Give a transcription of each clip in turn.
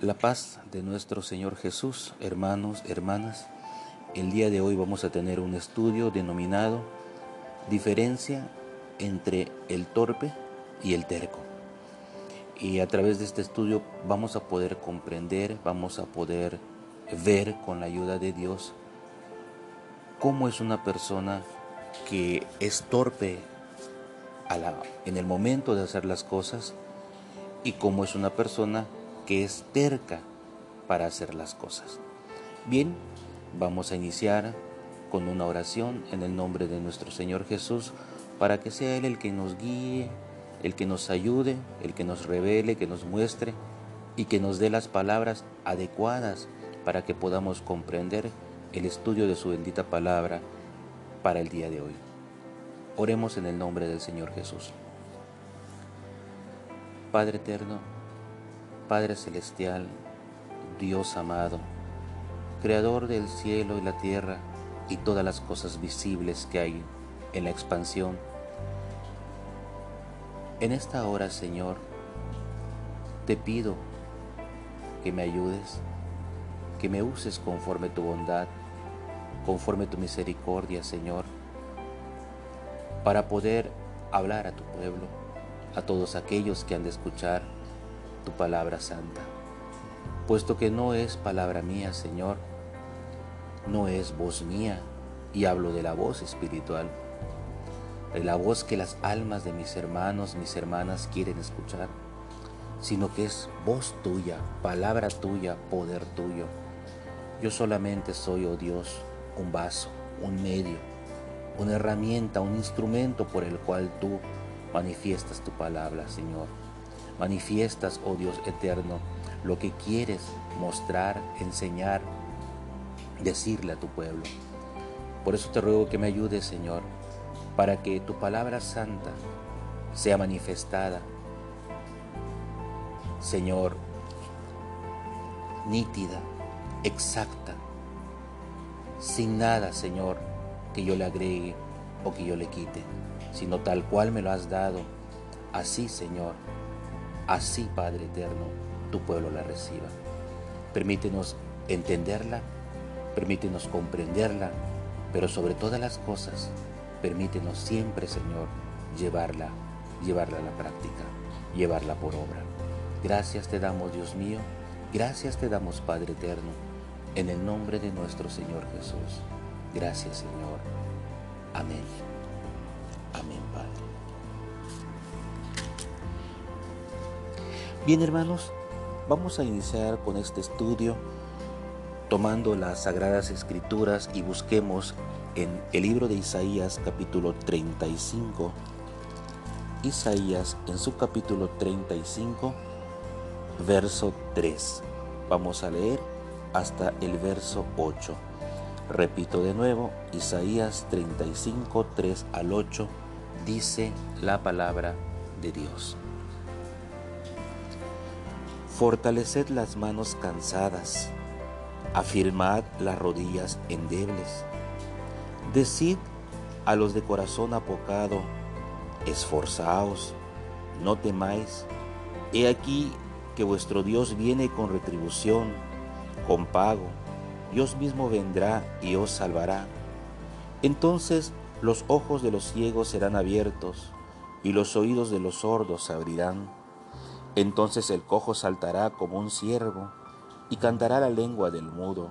La paz de nuestro Señor Jesús, hermanos, hermanas. El día de hoy vamos a tener un estudio denominado Diferencia entre el torpe y el terco. Y a través de este estudio vamos a poder comprender, vamos a poder ver con la ayuda de Dios cómo es una persona que es torpe en el momento de hacer las cosas y cómo es una persona que es terca para hacer las cosas. Bien, vamos a iniciar con una oración en el nombre de nuestro Señor Jesús para que sea Él el que nos guíe, el que nos ayude, el que nos revele, que nos muestre y que nos dé las palabras adecuadas para que podamos comprender el estudio de su bendita palabra para el día de hoy. Oremos en el nombre del Señor Jesús. Padre eterno, Padre Celestial, Dios amado, Creador del cielo y la tierra y todas las cosas visibles que hay en la expansión. En esta hora, Señor, te pido que me ayudes, que me uses conforme tu bondad, conforme tu misericordia, Señor, para poder hablar a tu pueblo, a todos aquellos que han de escuchar tu palabra santa, puesto que no es palabra mía, Señor, no es voz mía, y hablo de la voz espiritual, de la voz que las almas de mis hermanos, mis hermanas quieren escuchar, sino que es voz tuya, palabra tuya, poder tuyo. Yo solamente soy, oh Dios, un vaso, un medio, una herramienta, un instrumento por el cual tú manifiestas tu palabra, Señor manifiestas, oh Dios eterno, lo que quieres mostrar, enseñar, decirle a tu pueblo. Por eso te ruego que me ayudes, Señor, para que tu palabra santa sea manifestada, Señor, nítida, exacta, sin nada, Señor, que yo le agregue o que yo le quite, sino tal cual me lo has dado. Así, Señor, Así, Padre eterno, tu pueblo la reciba. Permítenos entenderla, permítenos comprenderla, pero sobre todas las cosas, permítenos siempre, Señor, llevarla, llevarla a la práctica, llevarla por obra. Gracias te damos, Dios mío, gracias te damos, Padre eterno, en el nombre de nuestro Señor Jesús. Gracias, Señor. Amén. Amén, Padre. Bien hermanos, vamos a iniciar con este estudio tomando las sagradas escrituras y busquemos en el libro de Isaías capítulo 35. Isaías en su capítulo 35, verso 3. Vamos a leer hasta el verso 8. Repito de nuevo, Isaías 35, 3 al 8, dice la palabra de Dios. Fortaleced las manos cansadas, afirmad las rodillas endebles. Decid a los de corazón apocado, esforzaos, no temáis. He aquí que vuestro Dios viene con retribución, con pago. Dios mismo vendrá y os salvará. Entonces los ojos de los ciegos serán abiertos y los oídos de los sordos abrirán. Entonces el cojo saltará como un ciervo y cantará la lengua del mudo,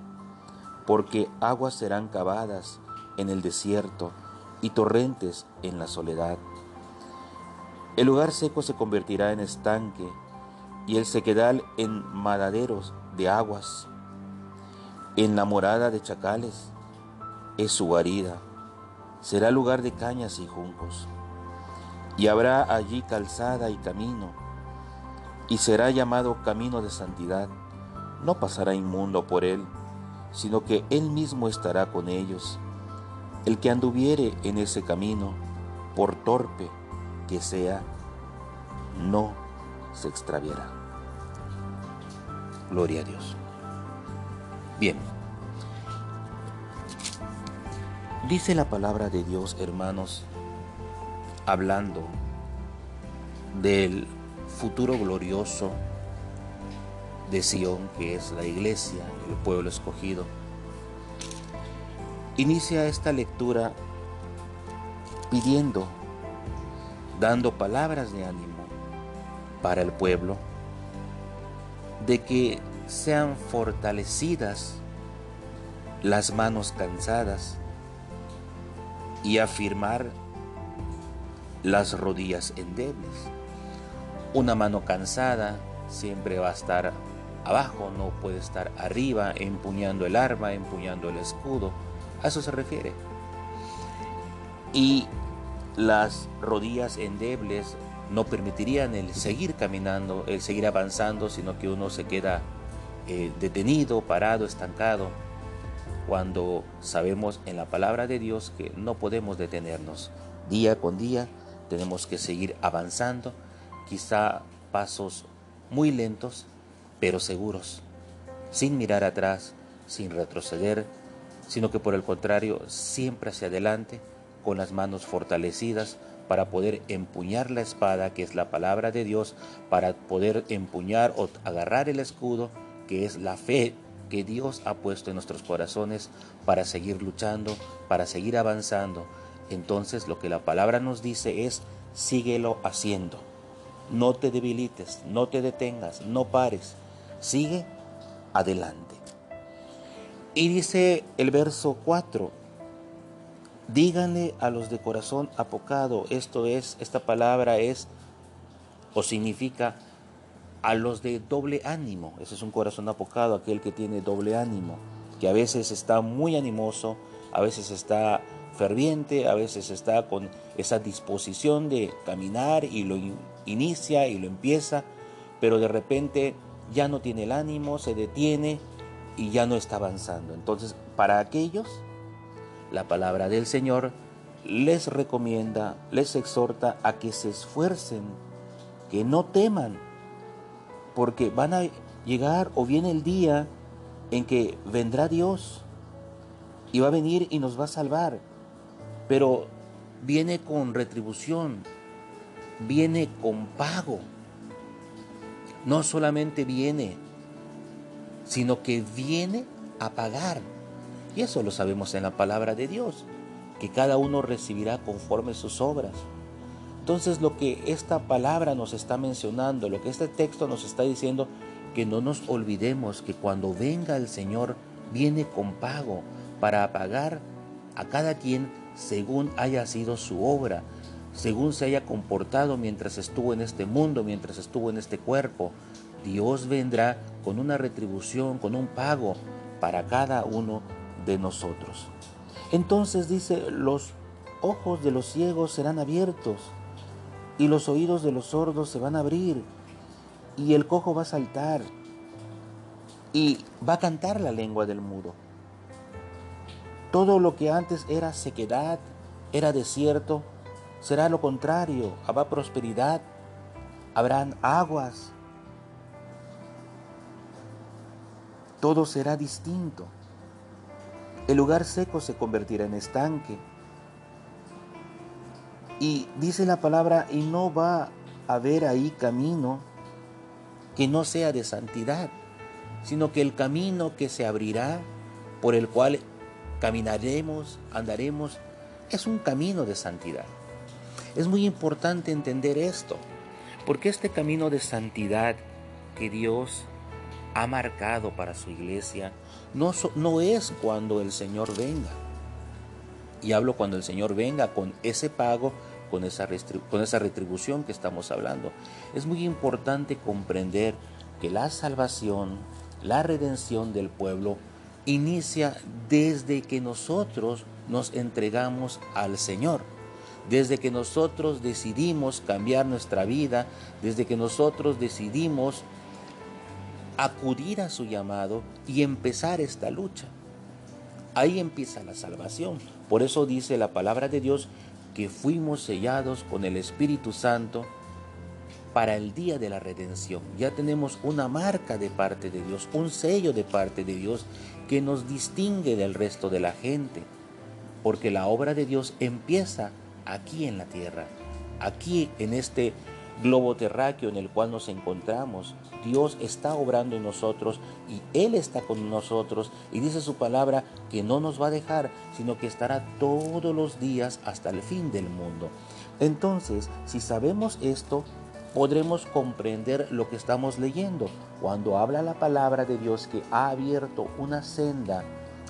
porque aguas serán cavadas en el desierto y torrentes en la soledad. El lugar seco se convertirá en estanque y el sequedal en madaderos de aguas. En la morada de chacales es su guarida, será lugar de cañas y juncos. Y habrá allí calzada y camino y será llamado camino de santidad. No pasará inmundo por él, sino que él mismo estará con ellos. El que anduviere en ese camino, por torpe que sea, no se extraviará. Gloria a Dios. Bien. Dice la palabra de Dios, hermanos, hablando del futuro glorioso de Sión, que es la iglesia, el pueblo escogido. Inicia esta lectura pidiendo, dando palabras de ánimo para el pueblo, de que sean fortalecidas las manos cansadas y afirmar las rodillas endebles. Una mano cansada siempre va a estar abajo, no puede estar arriba empuñando el arma, empuñando el escudo. A eso se refiere. Y las rodillas endebles no permitirían el seguir caminando, el seguir avanzando, sino que uno se queda eh, detenido, parado, estancado, cuando sabemos en la palabra de Dios que no podemos detenernos. Día con día tenemos que seguir avanzando, quizá pasos muy lentos, pero seguros, sin mirar atrás, sin retroceder, sino que por el contrario, siempre hacia adelante, con las manos fortalecidas, para poder empuñar la espada, que es la palabra de Dios, para poder empuñar o agarrar el escudo, que es la fe que Dios ha puesto en nuestros corazones para seguir luchando, para seguir avanzando. Entonces lo que la palabra nos dice es, síguelo haciendo. No te debilites, no te detengas, no pares. Sigue adelante. Y dice el verso 4, Díganle a los de corazón apocado, esto es, esta palabra es o significa a los de doble ánimo. Ese es un corazón apocado, aquel que tiene doble ánimo, que a veces está muy animoso, a veces está ferviente, a veces está con esa disposición de caminar y lo inicia y lo empieza, pero de repente ya no tiene el ánimo, se detiene y ya no está avanzando. Entonces, para aquellos la palabra del Señor les recomienda, les exhorta a que se esfuercen, que no teman, porque van a llegar o viene el día en que vendrá Dios y va a venir y nos va a salvar, pero viene con retribución, viene con pago. No solamente viene, sino que viene a pagar. Y eso lo sabemos en la palabra de Dios, que cada uno recibirá conforme sus obras. Entonces lo que esta palabra nos está mencionando, lo que este texto nos está diciendo, que no nos olvidemos que cuando venga el Señor, viene con pago para pagar a cada quien según haya sido su obra, según se haya comportado mientras estuvo en este mundo, mientras estuvo en este cuerpo. Dios vendrá con una retribución, con un pago para cada uno de nosotros. Entonces dice, los ojos de los ciegos serán abiertos y los oídos de los sordos se van a abrir y el cojo va a saltar y va a cantar la lengua del mudo. Todo lo que antes era sequedad, era desierto, será lo contrario, habrá prosperidad, habrán aguas, todo será distinto. El lugar seco se convertirá en estanque. Y dice la palabra, y no va a haber ahí camino que no sea de santidad, sino que el camino que se abrirá, por el cual caminaremos, andaremos, es un camino de santidad. Es muy importante entender esto, porque este camino de santidad que Dios ha marcado para su iglesia no, no es cuando el Señor venga. Y hablo cuando el Señor venga con ese pago, con esa, con esa retribución que estamos hablando. Es muy importante comprender que la salvación, la redención del pueblo, inicia desde que nosotros nos entregamos al Señor, desde que nosotros decidimos cambiar nuestra vida, desde que nosotros decidimos acudir a su llamado y empezar esta lucha. Ahí empieza la salvación. Por eso dice la palabra de Dios que fuimos sellados con el Espíritu Santo para el día de la redención. Ya tenemos una marca de parte de Dios, un sello de parte de Dios que nos distingue del resto de la gente, porque la obra de Dios empieza aquí en la tierra, aquí en este globo terráqueo en el cual nos encontramos. Dios está obrando en nosotros y Él está con nosotros y dice su palabra que no nos va a dejar, sino que estará todos los días hasta el fin del mundo. Entonces, si sabemos esto, podremos comprender lo que estamos leyendo cuando habla la palabra de Dios que ha abierto una senda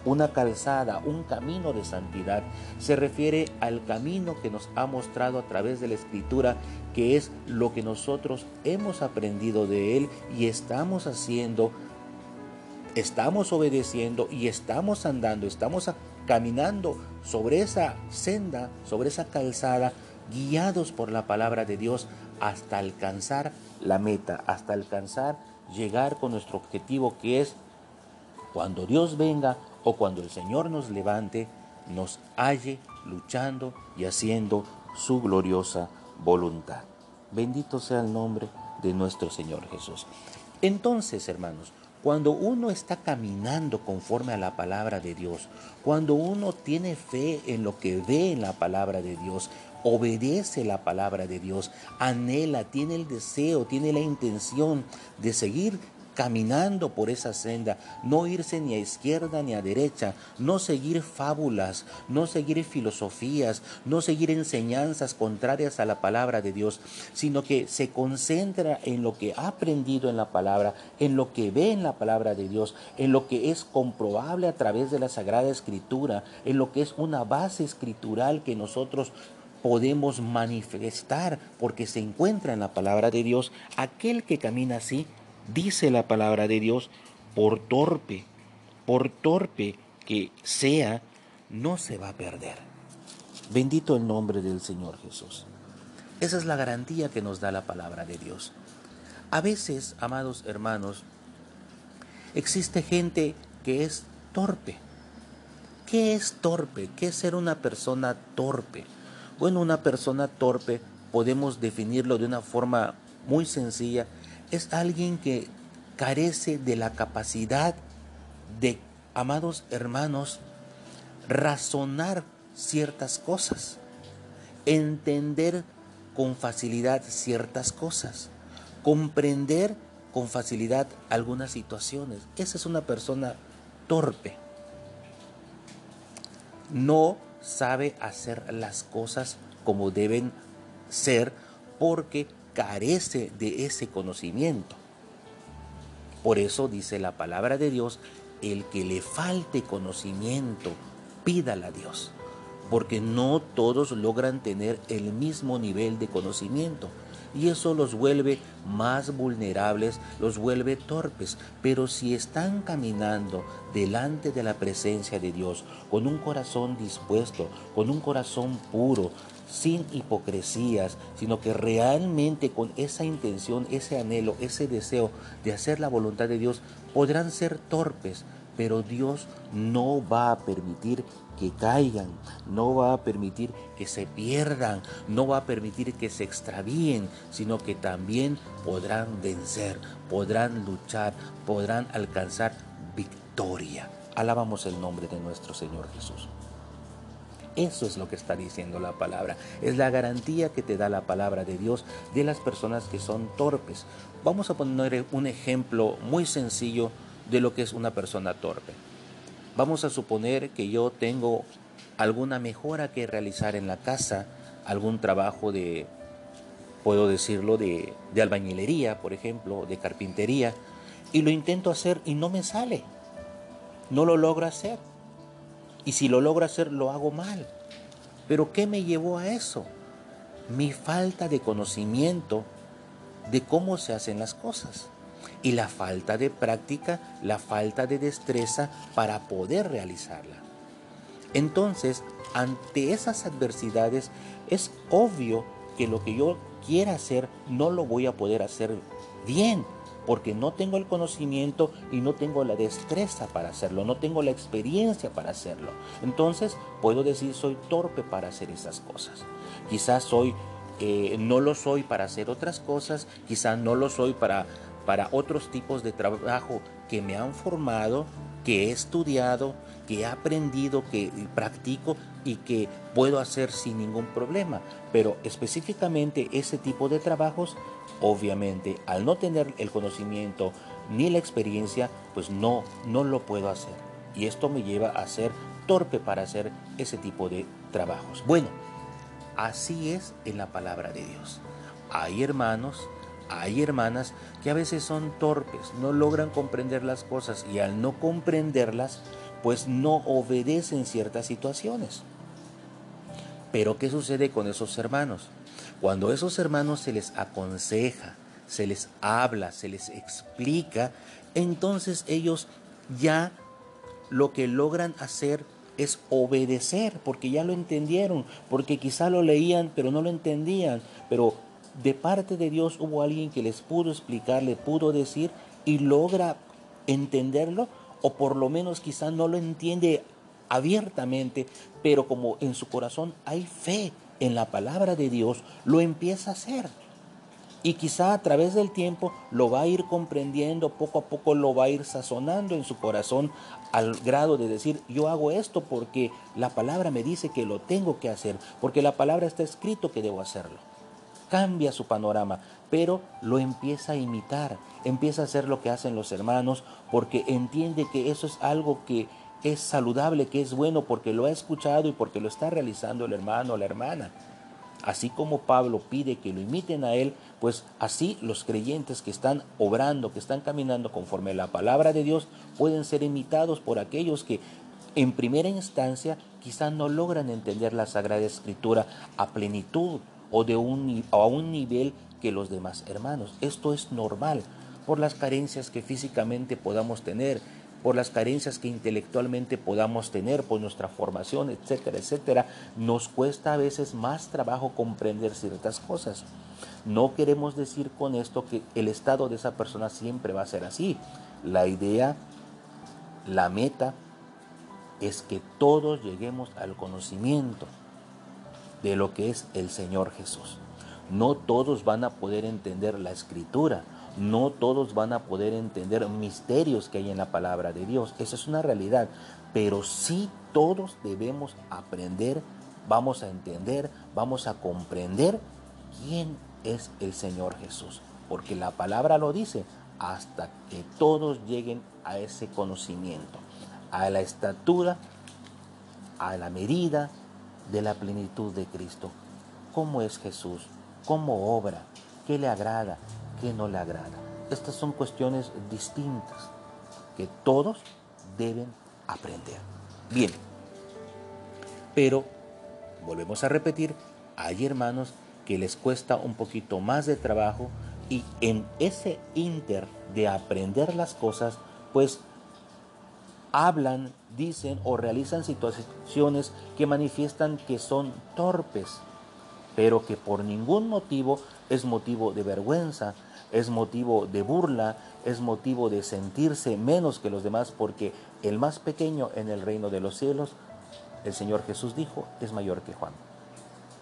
una calzada, un camino de santidad, se refiere al camino que nos ha mostrado a través de la escritura, que es lo que nosotros hemos aprendido de Él y estamos haciendo, estamos obedeciendo y estamos andando, estamos caminando sobre esa senda, sobre esa calzada, guiados por la palabra de Dios hasta alcanzar la meta, hasta alcanzar llegar con nuestro objetivo que es cuando Dios venga o cuando el Señor nos levante, nos halle luchando y haciendo su gloriosa voluntad. Bendito sea el nombre de nuestro Señor Jesús. Entonces, hermanos, cuando uno está caminando conforme a la palabra de Dios, cuando uno tiene fe en lo que ve en la palabra de Dios, obedece la palabra de Dios, anhela, tiene el deseo, tiene la intención de seguir caminando por esa senda, no irse ni a izquierda ni a derecha, no seguir fábulas, no seguir filosofías, no seguir enseñanzas contrarias a la palabra de Dios, sino que se concentra en lo que ha aprendido en la palabra, en lo que ve en la palabra de Dios, en lo que es comprobable a través de la Sagrada Escritura, en lo que es una base escritural que nosotros podemos manifestar porque se encuentra en la palabra de Dios, aquel que camina así dice la palabra de Dios, por torpe, por torpe que sea, no se va a perder. Bendito el nombre del Señor Jesús. Esa es la garantía que nos da la palabra de Dios. A veces, amados hermanos, existe gente que es torpe. ¿Qué es torpe? ¿Qué es ser una persona torpe? Bueno, una persona torpe podemos definirlo de una forma muy sencilla es alguien que carece de la capacidad de, amados hermanos, razonar ciertas cosas, entender con facilidad ciertas cosas, comprender con facilidad algunas situaciones. Esa es una persona torpe. No sabe hacer las cosas como deben ser porque carece de ese conocimiento. Por eso dice la palabra de Dios, el que le falte conocimiento, pídala a Dios, porque no todos logran tener el mismo nivel de conocimiento y eso los vuelve más vulnerables, los vuelve torpes. Pero si están caminando delante de la presencia de Dios con un corazón dispuesto, con un corazón puro, sin hipocresías, sino que realmente con esa intención, ese anhelo, ese deseo de hacer la voluntad de Dios, podrán ser torpes, pero Dios no va a permitir que caigan, no va a permitir que se pierdan, no va a permitir que se extravíen, sino que también podrán vencer, podrán luchar, podrán alcanzar victoria. Alabamos el nombre de nuestro Señor Jesús. Eso es lo que está diciendo la palabra. Es la garantía que te da la palabra de Dios de las personas que son torpes. Vamos a poner un ejemplo muy sencillo de lo que es una persona torpe. Vamos a suponer que yo tengo alguna mejora que realizar en la casa, algún trabajo de, puedo decirlo, de, albañilería, por ejemplo, de carpintería, y lo intento hacer y no me sale. No lo logro hacer. Y si lo logro hacer, lo hago mal. Pero ¿qué me llevó a eso? Mi falta de conocimiento de cómo se hacen las cosas y la falta de práctica, la falta de destreza para poder realizarla. Entonces, ante esas adversidades, es obvio que lo que yo quiera hacer no lo voy a poder hacer bien porque no tengo el conocimiento y no tengo la destreza para hacerlo, no tengo la experiencia para hacerlo. Entonces puedo decir soy torpe para hacer esas cosas. Quizás soy, eh, no lo soy para hacer otras cosas, quizás no lo soy para, para otros tipos de trabajo que me han formado, que he estudiado, que he aprendido, que practico y que puedo hacer sin ningún problema. Pero específicamente ese tipo de trabajos, obviamente, al no tener el conocimiento ni la experiencia, pues no, no lo puedo hacer. Y esto me lleva a ser torpe para hacer ese tipo de trabajos. Bueno, así es en la palabra de Dios. Hay hermanos, hay hermanas que a veces son torpes, no logran comprender las cosas y al no comprenderlas, pues no obedecen ciertas situaciones. Pero ¿qué sucede con esos hermanos? Cuando a esos hermanos se les aconseja, se les habla, se les explica, entonces ellos ya lo que logran hacer es obedecer, porque ya lo entendieron, porque quizá lo leían, pero no lo entendían, pero de parte de Dios hubo alguien que les pudo explicar, le pudo decir y logra entenderlo, o por lo menos quizá no lo entiende abiertamente, pero como en su corazón hay fe en la palabra de Dios, lo empieza a hacer. Y quizá a través del tiempo lo va a ir comprendiendo, poco a poco lo va a ir sazonando en su corazón al grado de decir, yo hago esto porque la palabra me dice que lo tengo que hacer, porque la palabra está escrito que debo hacerlo. Cambia su panorama, pero lo empieza a imitar, empieza a hacer lo que hacen los hermanos, porque entiende que eso es algo que es saludable, que es bueno, porque lo ha escuchado y porque lo está realizando el hermano o la hermana. Así como Pablo pide que lo imiten a él, pues así los creyentes que están obrando, que están caminando conforme a la palabra de Dios, pueden ser imitados por aquellos que en primera instancia quizá no logran entender la Sagrada Escritura a plenitud o de un, a un nivel que los demás hermanos. Esto es normal por las carencias que físicamente podamos tener, por las carencias que intelectualmente podamos tener, por nuestra formación, etcétera, etcétera, nos cuesta a veces más trabajo comprender ciertas cosas. No queremos decir con esto que el estado de esa persona siempre va a ser así. La idea, la meta, es que todos lleguemos al conocimiento de lo que es el Señor Jesús. No todos van a poder entender la escritura, no todos van a poder entender misterios que hay en la palabra de Dios. Esa es una realidad. Pero sí todos debemos aprender, vamos a entender, vamos a comprender quién es el Señor Jesús. Porque la palabra lo dice, hasta que todos lleguen a ese conocimiento, a la estatura, a la medida de la plenitud de Cristo. ¿Cómo es Jesús? ¿Cómo obra? ¿Qué le agrada? que no le agrada. Estas son cuestiones distintas que todos deben aprender. Bien, pero volvemos a repetir, hay hermanos que les cuesta un poquito más de trabajo y en ese inter de aprender las cosas, pues hablan, dicen o realizan situaciones que manifiestan que son torpes, pero que por ningún motivo es motivo de vergüenza, es motivo de burla, es motivo de sentirse menos que los demás, porque el más pequeño en el reino de los cielos, el Señor Jesús dijo, es mayor que Juan.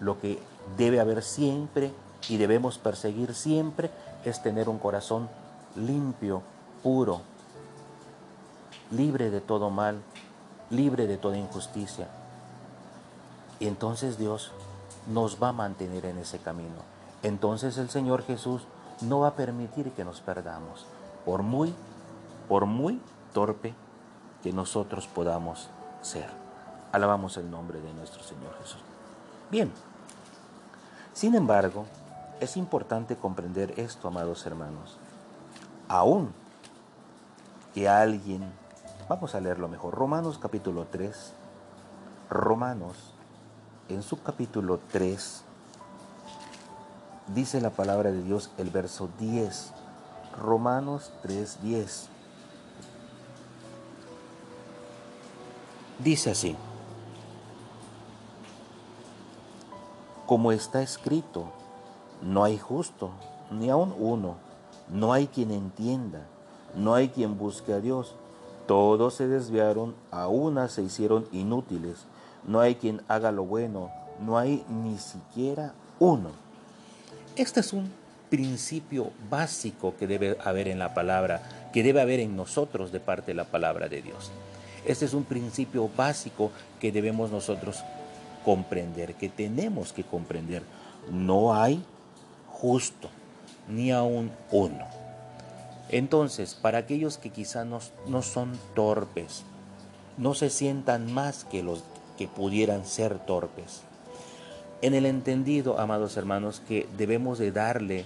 Lo que debe haber siempre y debemos perseguir siempre es tener un corazón limpio, puro, libre de todo mal, libre de toda injusticia. Y entonces Dios nos va a mantener en ese camino. Entonces el Señor Jesús no va a permitir que nos perdamos, por muy, por muy torpe que nosotros podamos ser. Alabamos el nombre de nuestro Señor Jesús. Bien, sin embargo, es importante comprender esto, amados hermanos. Aún que alguien, vamos a leerlo mejor, Romanos capítulo 3, Romanos en su capítulo 3, dice la palabra de Dios el verso 10, Romanos 3:10. Dice así, como está escrito, no hay justo, ni aun uno, no hay quien entienda, no hay quien busque a Dios. Todos se desviaron, a una se hicieron inútiles. No hay quien haga lo bueno, no hay ni siquiera uno. Este es un principio básico que debe haber en la palabra, que debe haber en nosotros de parte de la palabra de Dios. Este es un principio básico que debemos nosotros comprender, que tenemos que comprender. No hay justo, ni aún uno. Entonces, para aquellos que quizá no, no son torpes, no se sientan más que los que pudieran ser torpes. En el entendido, amados hermanos, que debemos de darle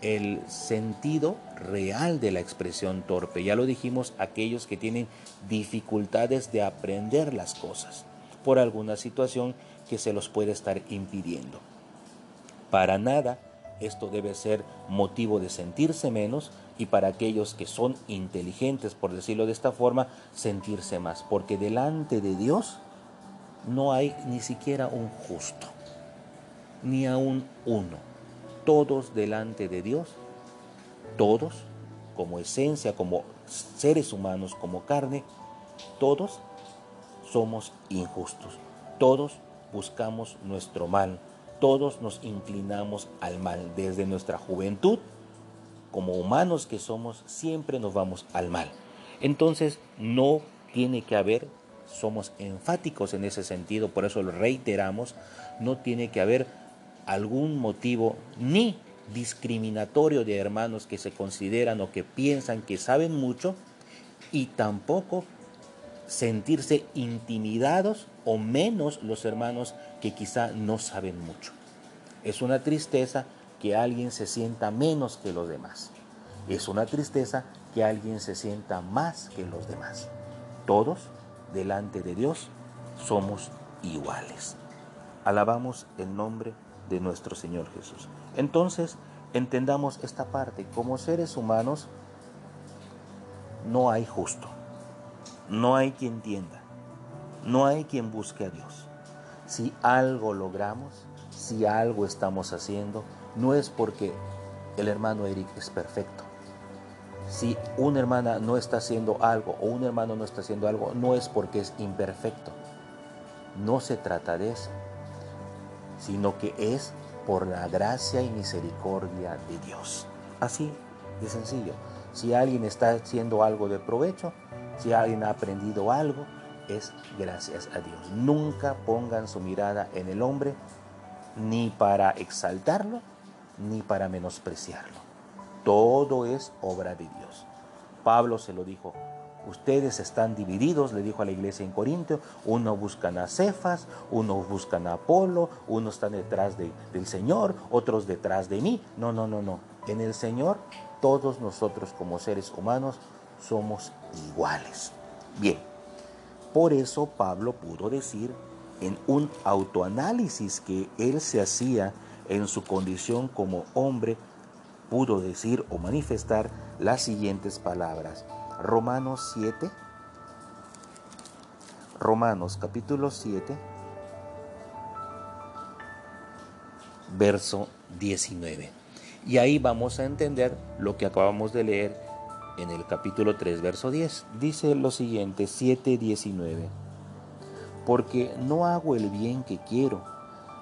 el sentido real de la expresión torpe. Ya lo dijimos, aquellos que tienen dificultades de aprender las cosas por alguna situación que se los puede estar impidiendo. Para nada esto debe ser motivo de sentirse menos y para aquellos que son inteligentes, por decirlo de esta forma, sentirse más, porque delante de Dios no hay ni siquiera un justo, ni aún uno. Todos delante de Dios, todos como esencia, como seres humanos, como carne, todos somos injustos. Todos buscamos nuestro mal, todos nos inclinamos al mal. Desde nuestra juventud, como humanos que somos, siempre nos vamos al mal. Entonces, no tiene que haber, somos enfáticos en ese sentido, por eso lo reiteramos, no tiene que haber algún motivo ni discriminatorio de hermanos que se consideran o que piensan que saben mucho y tampoco sentirse intimidados o menos los hermanos que quizá no saben mucho. Es una tristeza que alguien se sienta menos que los demás. Es una tristeza que alguien se sienta más que los demás. Todos, delante de Dios, somos iguales. Alabamos el nombre de nuestro Señor Jesús. Entonces, entendamos esta parte. Como seres humanos, no hay justo no hay quien entienda, no hay quien busque a Dios. Si algo logramos, si algo estamos haciendo, no es porque el hermano Eric es perfecto. Si una hermana no está haciendo algo o un hermano no está haciendo algo, no es porque es imperfecto. No se trata de eso, sino que es por la gracia y misericordia de Dios. Así de sencillo. Si alguien está haciendo algo de provecho, si alguien ha aprendido algo, es gracias a Dios. Nunca pongan su mirada en el hombre ni para exaltarlo ni para menospreciarlo. Todo es obra de Dios. Pablo se lo dijo, ustedes están divididos, le dijo a la iglesia en Corintio, uno buscan a Cefas, unos buscan a Apolo, unos están detrás del Señor, otros detrás de mí. No, no, no, no. En el Señor todos nosotros como seres humanos somos iguales. Bien, por eso Pablo pudo decir en un autoanálisis que él se hacía en su condición como hombre, pudo decir o manifestar las siguientes palabras. Romanos 7, Romanos capítulo 7, verso 19. Y ahí vamos a entender lo que acabamos de leer en el capítulo 3, verso 10. Dice lo siguiente, 7.19. Porque no hago el bien que quiero,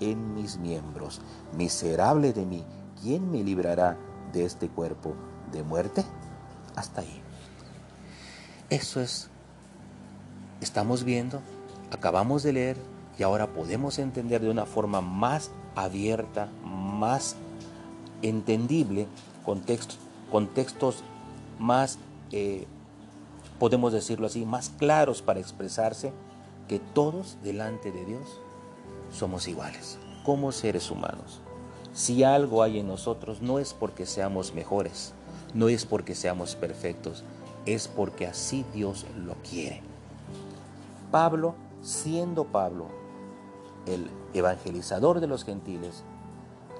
en mis miembros. Miserable de mí, ¿quién me librará de este cuerpo de muerte? Hasta ahí. Eso es, estamos viendo, acabamos de leer y ahora podemos entender de una forma más abierta, más entendible, contextos, contextos más, eh, podemos decirlo así, más claros para expresarse que todos delante de Dios somos iguales, como seres humanos. Si algo hay en nosotros, no es porque seamos mejores, no es porque seamos perfectos, es porque así Dios lo quiere. Pablo, siendo Pablo el evangelizador de los gentiles,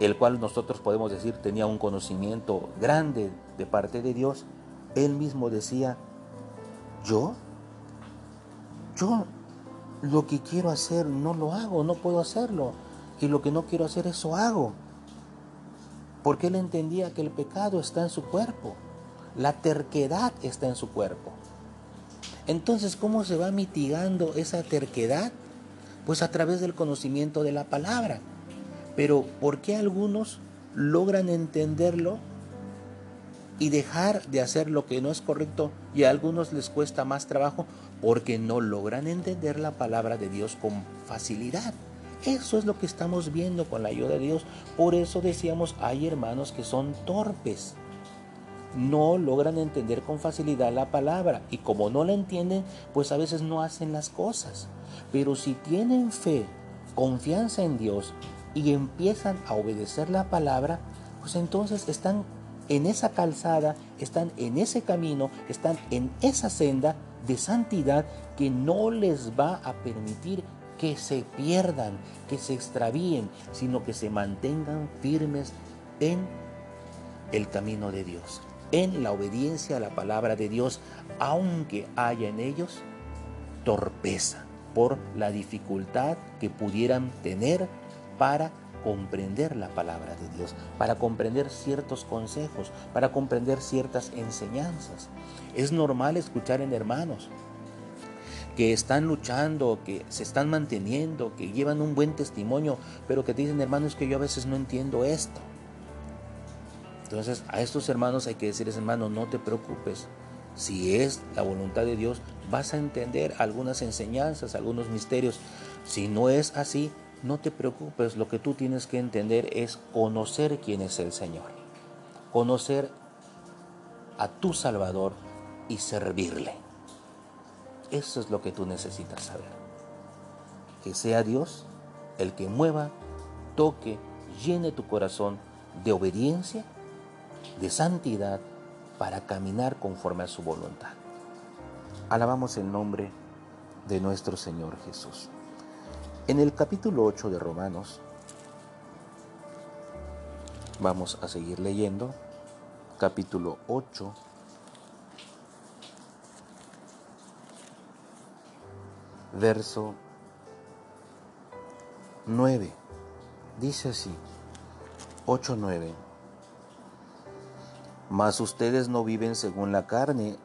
el cual nosotros podemos decir tenía un conocimiento grande de parte de Dios, él mismo decía, yo, yo lo que quiero hacer no lo hago, no puedo hacerlo. Y lo que no quiero hacer, eso hago. Porque él entendía que el pecado está en su cuerpo. La terquedad está en su cuerpo. Entonces, ¿cómo se va mitigando esa terquedad? Pues a través del conocimiento de la palabra. Pero ¿por qué algunos logran entenderlo y dejar de hacer lo que no es correcto y a algunos les cuesta más trabajo porque no logran entender la palabra de Dios con facilidad. Eso es lo que estamos viendo con la ayuda de Dios. Por eso decíamos, hay hermanos que son torpes. No logran entender con facilidad la palabra y como no la entienden, pues a veces no hacen las cosas. Pero si tienen fe, confianza en Dios y empiezan a obedecer la palabra, pues entonces están en esa calzada, están en ese camino, están en esa senda de santidad que no les va a permitir que se pierdan, que se extravíen, sino que se mantengan firmes en el camino de Dios, en la obediencia a la palabra de Dios, aunque haya en ellos torpeza por la dificultad que pudieran tener para comprender la palabra de Dios, para comprender ciertos consejos, para comprender ciertas enseñanzas. Es normal escuchar en hermanos que están luchando, que se están manteniendo, que llevan un buen testimonio, pero que te dicen, hermanos, que yo a veces no entiendo esto. Entonces a estos hermanos hay que decirles, hermano, no te preocupes. Si es la voluntad de Dios, vas a entender algunas enseñanzas, algunos misterios. Si no es así, no te preocupes, lo que tú tienes que entender es conocer quién es el Señor, conocer a tu Salvador y servirle. Eso es lo que tú necesitas saber. Que sea Dios el que mueva, toque, llene tu corazón de obediencia, de santidad, para caminar conforme a su voluntad. Alabamos el nombre de nuestro Señor Jesús. En el capítulo 8 de Romanos, vamos a seguir leyendo, capítulo 8, verso 9. Dice así, 8-9. Mas ustedes no viven según la carne,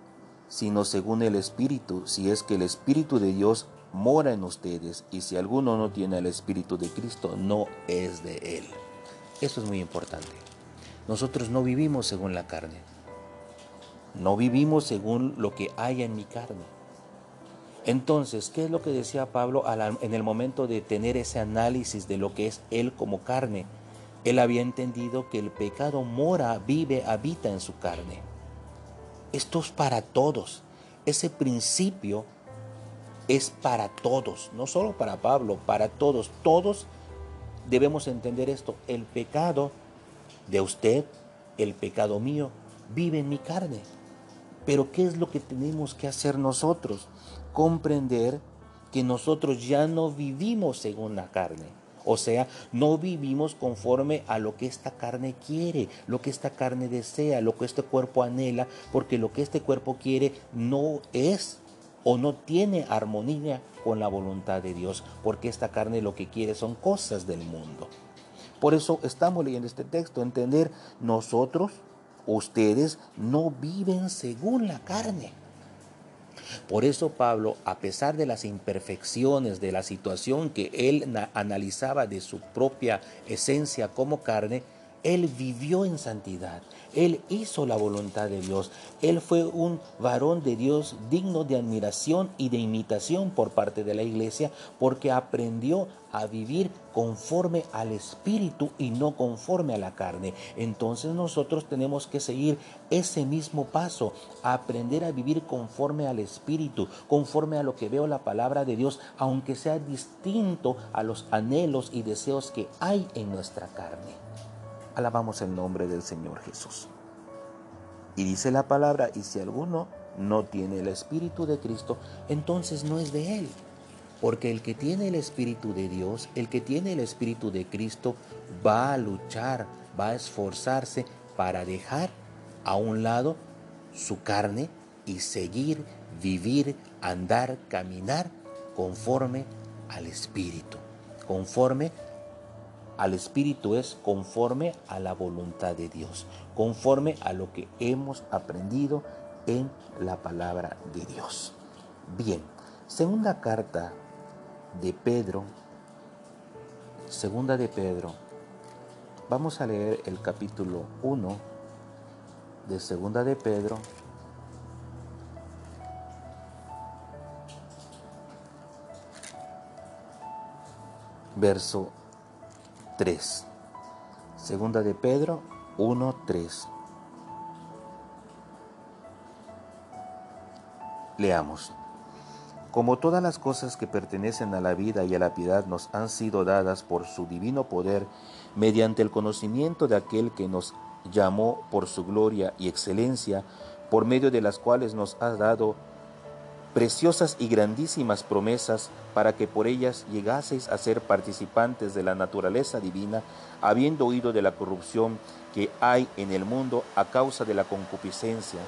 sino según el Espíritu, si es que el Espíritu de Dios mora en ustedes y si alguno no tiene el Espíritu de Cristo, no es de Él. Eso es muy importante. Nosotros no vivimos según la carne. No vivimos según lo que hay en mi carne. Entonces, ¿qué es lo que decía Pablo en el momento de tener ese análisis de lo que es Él como carne? Él había entendido que el pecado mora, vive, habita en su carne. Esto es para todos. Ese principio es para todos, no solo para Pablo, para todos. Todos debemos entender esto. El pecado de usted, el pecado mío, vive en mi carne. Pero ¿qué es lo que tenemos que hacer nosotros? Comprender que nosotros ya no vivimos según la carne. O sea, no vivimos conforme a lo que esta carne quiere, lo que esta carne desea, lo que este cuerpo anhela, porque lo que este cuerpo quiere no es o no tiene armonía con la voluntad de Dios, porque esta carne lo que quiere son cosas del mundo. Por eso estamos leyendo este texto, entender nosotros, ustedes no viven según la carne. Por eso Pablo, a pesar de las imperfecciones de la situación que él analizaba de su propia esencia como carne, él vivió en santidad, él hizo la voluntad de Dios, él fue un varón de Dios digno de admiración y de imitación por parte de la iglesia porque aprendió a vivir conforme al Espíritu y no conforme a la carne. Entonces nosotros tenemos que seguir ese mismo paso, aprender a vivir conforme al Espíritu, conforme a lo que veo la palabra de Dios, aunque sea distinto a los anhelos y deseos que hay en nuestra carne. Alabamos el nombre del Señor Jesús. Y dice la palabra, y si alguno no tiene el Espíritu de Cristo, entonces no es de Él. Porque el que tiene el Espíritu de Dios, el que tiene el Espíritu de Cristo, va a luchar, va a esforzarse para dejar a un lado su carne y seguir, vivir, andar, caminar conforme al Espíritu. Conforme al Espíritu es conforme a la voluntad de Dios, conforme a lo que hemos aprendido en la palabra de Dios. Bien, segunda carta de Pedro, segunda de Pedro, vamos a leer el capítulo 1 de segunda de Pedro, verso 3. Segunda de Pedro 1, 3. Leamos. Como todas las cosas que pertenecen a la vida y a la piedad nos han sido dadas por su divino poder, mediante el conocimiento de aquel que nos llamó por su gloria y excelencia, por medio de las cuales nos ha dado preciosas y grandísimas promesas para que por ellas llegaseis a ser participantes de la naturaleza divina, habiendo oído de la corrupción que hay en el mundo a causa de la concupiscencia.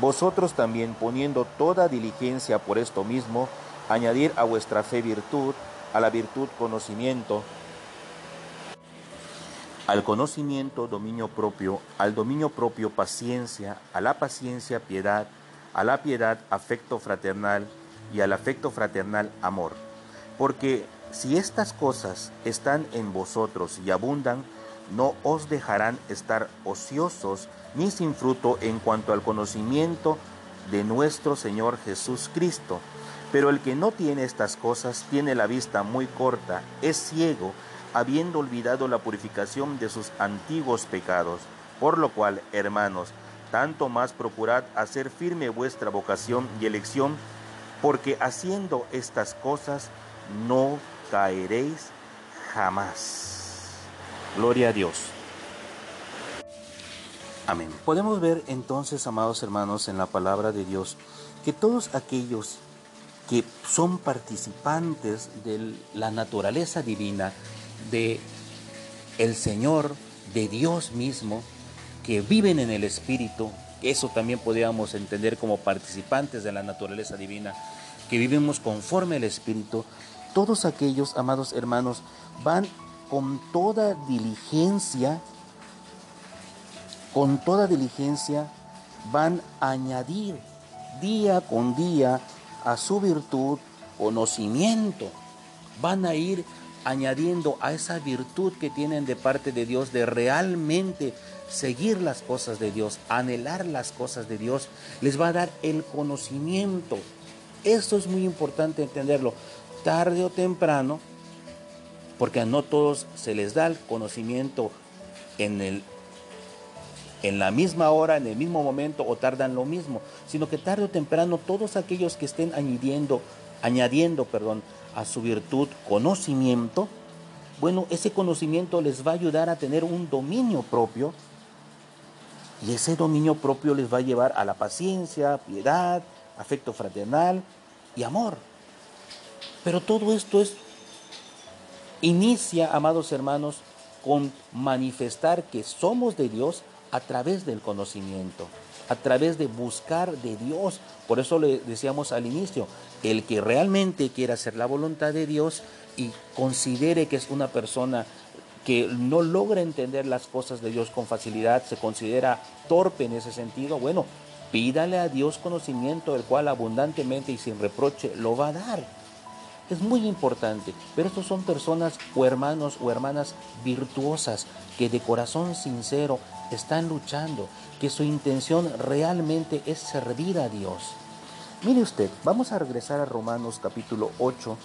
Vosotros también poniendo toda diligencia por esto mismo, añadir a vuestra fe virtud, a la virtud conocimiento, al conocimiento dominio propio, al dominio propio paciencia, a la paciencia piedad, a la piedad afecto fraternal y al afecto fraternal amor. Porque si estas cosas están en vosotros y abundan, no os dejarán estar ociosos ni sin fruto en cuanto al conocimiento de nuestro Señor Jesús Cristo. Pero el que no tiene estas cosas tiene la vista muy corta, es ciego, habiendo olvidado la purificación de sus antiguos pecados. Por lo cual, hermanos, tanto más procurad hacer firme vuestra vocación y elección, porque haciendo estas cosas no caeréis jamás. Gloria a Dios. Amén. Podemos ver entonces, amados hermanos, en la palabra de Dios, que todos aquellos que son participantes de la naturaleza divina, de el Señor, de Dios mismo, que viven en el Espíritu, eso también podríamos entender como participantes de la naturaleza divina, que vivimos conforme al Espíritu, todos aquellos, amados hermanos, van con toda diligencia, con toda diligencia, van a añadir día con día a su virtud conocimiento. Van a ir añadiendo a esa virtud que tienen de parte de Dios de realmente seguir las cosas de Dios, anhelar las cosas de Dios, les va a dar el conocimiento. Esto es muy importante entenderlo. Tarde o temprano, porque a no todos se les da el conocimiento en, el, en la misma hora, en el mismo momento o tardan lo mismo, sino que tarde o temprano todos aquellos que estén añadiendo, añadiendo perdón, a su virtud conocimiento, bueno, ese conocimiento les va a ayudar a tener un dominio propio y ese dominio propio les va a llevar a la paciencia, piedad, afecto fraternal y amor. Pero todo esto es inicia, amados hermanos, con manifestar que somos de Dios a través del conocimiento, a través de buscar de Dios. Por eso le decíamos al inicio, el que realmente quiera hacer la voluntad de Dios y considere que es una persona que no logra entender las cosas de Dios con facilidad, se considera torpe en ese sentido, bueno, pídale a Dios conocimiento, el cual abundantemente y sin reproche lo va a dar. Es muy importante, pero estos son personas o hermanos o hermanas virtuosas que de corazón sincero están luchando, que su intención realmente es servir a Dios. Mire usted, vamos a regresar a Romanos capítulo 8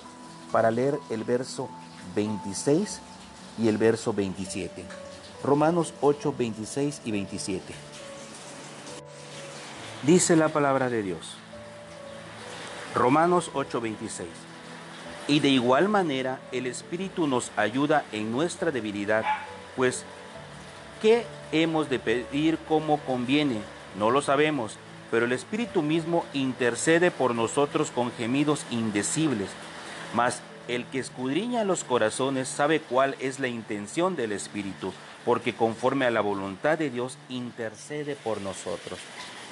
para leer el verso 26 y el verso 27. Romanos 8, 26 y 27. Dice la palabra de Dios. Romanos 8, 26. Y de igual manera el Espíritu nos ayuda en nuestra debilidad, pues ¿qué hemos de pedir como conviene? No lo sabemos, pero el Espíritu mismo intercede por nosotros con gemidos indecibles. Mas el que escudriña los corazones sabe cuál es la intención del Espíritu, porque conforme a la voluntad de Dios intercede por nosotros.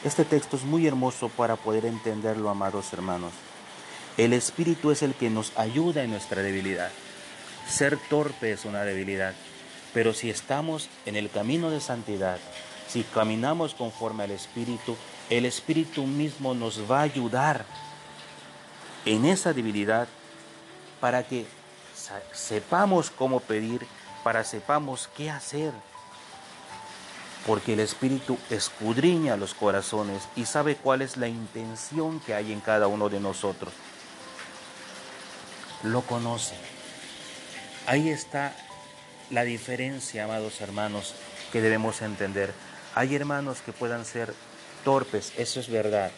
Este texto es muy hermoso para poder entenderlo, amados hermanos. El Espíritu es el que nos ayuda en nuestra debilidad. Ser torpe es una debilidad, pero si estamos en el camino de santidad, si caminamos conforme al Espíritu, el Espíritu mismo nos va a ayudar en esa debilidad para que sepamos cómo pedir, para sepamos qué hacer. Porque el Espíritu escudriña los corazones y sabe cuál es la intención que hay en cada uno de nosotros. Lo conoce. Ahí está la diferencia, amados hermanos, que debemos entender. Hay hermanos que puedan ser torpes, eso es verdad,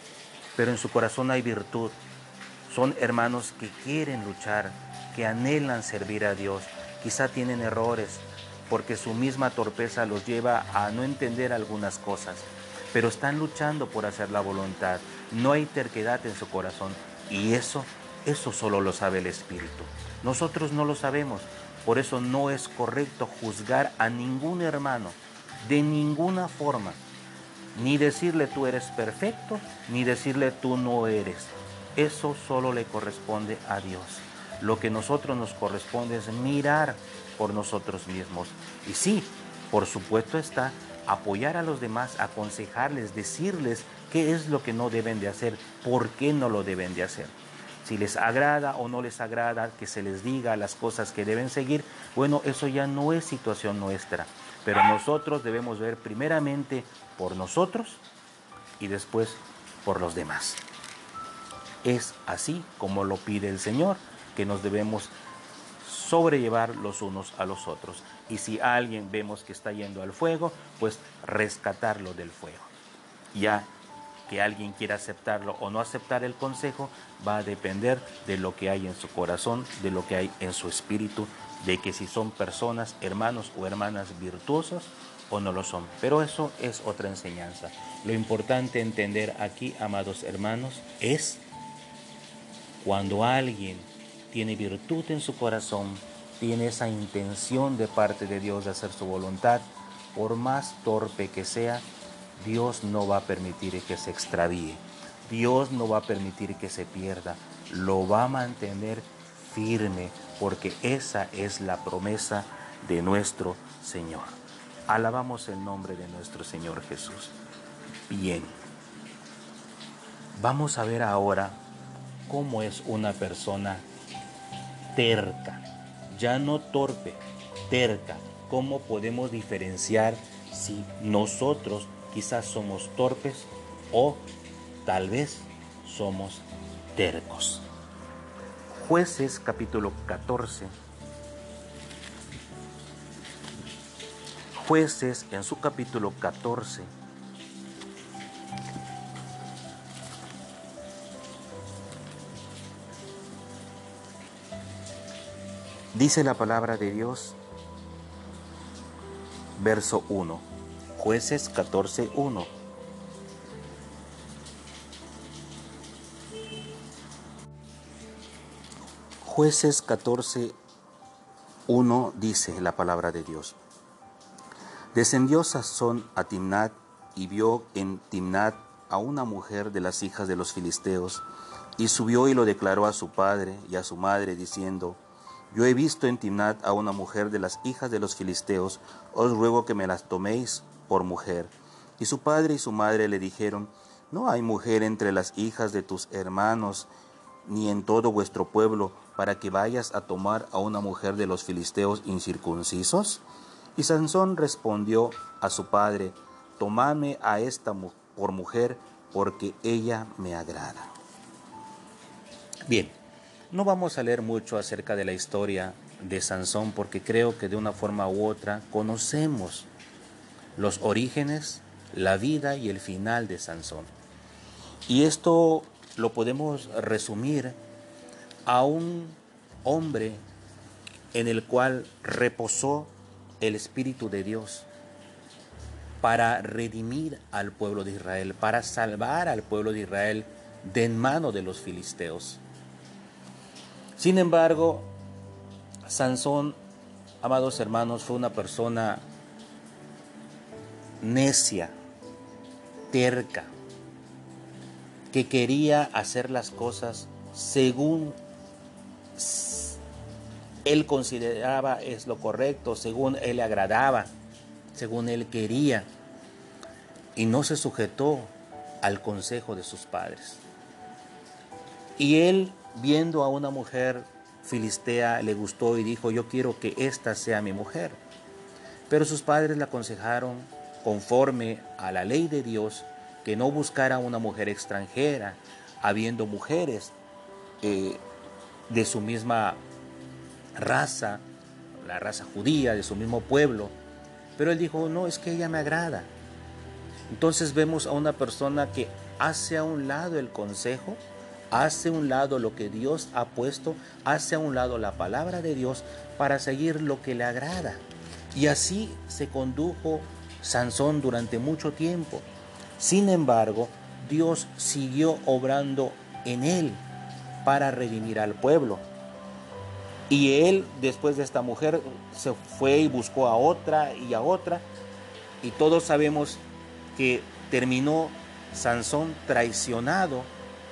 pero en su corazón hay virtud. Son hermanos que quieren luchar, que anhelan servir a Dios. Quizá tienen errores porque su misma torpeza los lleva a no entender algunas cosas, pero están luchando por hacer la voluntad. No hay terquedad en su corazón y eso, eso solo lo sabe el Espíritu. Nosotros no lo sabemos, por eso no es correcto juzgar a ningún hermano de ninguna forma, ni decirle tú eres perfecto, ni decirle tú no eres. Eso solo le corresponde a Dios. Lo que nosotros nos corresponde es mirar por nosotros mismos. Y sí, por supuesto está apoyar a los demás, aconsejarles, decirles qué es lo que no deben de hacer, por qué no lo deben de hacer si les agrada o no les agrada que se les diga las cosas que deben seguir, bueno, eso ya no es situación nuestra. Pero nosotros debemos ver primeramente por nosotros y después por los demás. Es así como lo pide el Señor, que nos debemos sobrellevar los unos a los otros. Y si alguien vemos que está yendo al fuego, pues rescatarlo del fuego. Ya que alguien quiera aceptarlo o no aceptar el consejo va a depender de lo que hay en su corazón, de lo que hay en su espíritu, de que si son personas, hermanos o hermanas virtuosos o no lo son. Pero eso es otra enseñanza. Lo importante entender aquí, amados hermanos, es cuando alguien tiene virtud en su corazón, tiene esa intención de parte de Dios de hacer su voluntad, por más torpe que sea, Dios no va a permitir que se extravíe. Dios no va a permitir que se pierda. Lo va a mantener firme porque esa es la promesa de nuestro Señor. Alabamos el nombre de nuestro Señor Jesús. Bien. Vamos a ver ahora cómo es una persona terca, ya no torpe, terca. ¿Cómo podemos diferenciar si nosotros quizás somos torpes o tal vez somos tercos. Jueces capítulo 14. Jueces en su capítulo 14. Dice la palabra de Dios, verso 1. Jueces 14.1. Jueces 14.1 dice la palabra de Dios. Descendió Sazón a Timnat y vio en Timnat a una mujer de las hijas de los filisteos, y subió y lo declaró a su padre y a su madre, diciendo, Yo he visto en Timnat a una mujer de las hijas de los filisteos, os ruego que me las toméis por mujer. Y su padre y su madre le dijeron, No hay mujer entre las hijas de tus hermanos, ni en todo vuestro pueblo, para que vayas a tomar a una mujer de los filisteos incircuncisos. Y Sansón respondió a su padre, Tomame a esta por mujer, porque ella me agrada. Bien, no vamos a leer mucho acerca de la historia de Sansón porque creo que de una forma u otra conocemos los orígenes, la vida y el final de Sansón. Y esto lo podemos resumir a un hombre en el cual reposó el Espíritu de Dios para redimir al pueblo de Israel, para salvar al pueblo de Israel de en mano de los filisteos. Sin embargo, Sansón, amados hermanos, fue una persona necia, terca, que quería hacer las cosas según él consideraba es lo correcto, según él le agradaba, según él quería, y no se sujetó al consejo de sus padres. Y él, viendo a una mujer filistea, le gustó y dijo, yo quiero que esta sea mi mujer. Pero sus padres le aconsejaron, conforme a la ley de Dios, que no buscara una mujer extranjera, habiendo mujeres eh, de su misma raza, la raza judía, de su mismo pueblo. Pero él dijo, no, es que ella me agrada. Entonces vemos a una persona que hace a un lado el consejo, hace a un lado lo que Dios ha puesto, hace a un lado la palabra de Dios para seguir lo que le agrada. Y así se condujo Sansón durante mucho tiempo. Sin embargo, Dios siguió obrando en él para redimir al pueblo. Y él, después de esta mujer, se fue y buscó a otra y a otra. Y todos sabemos que terminó Sansón traicionado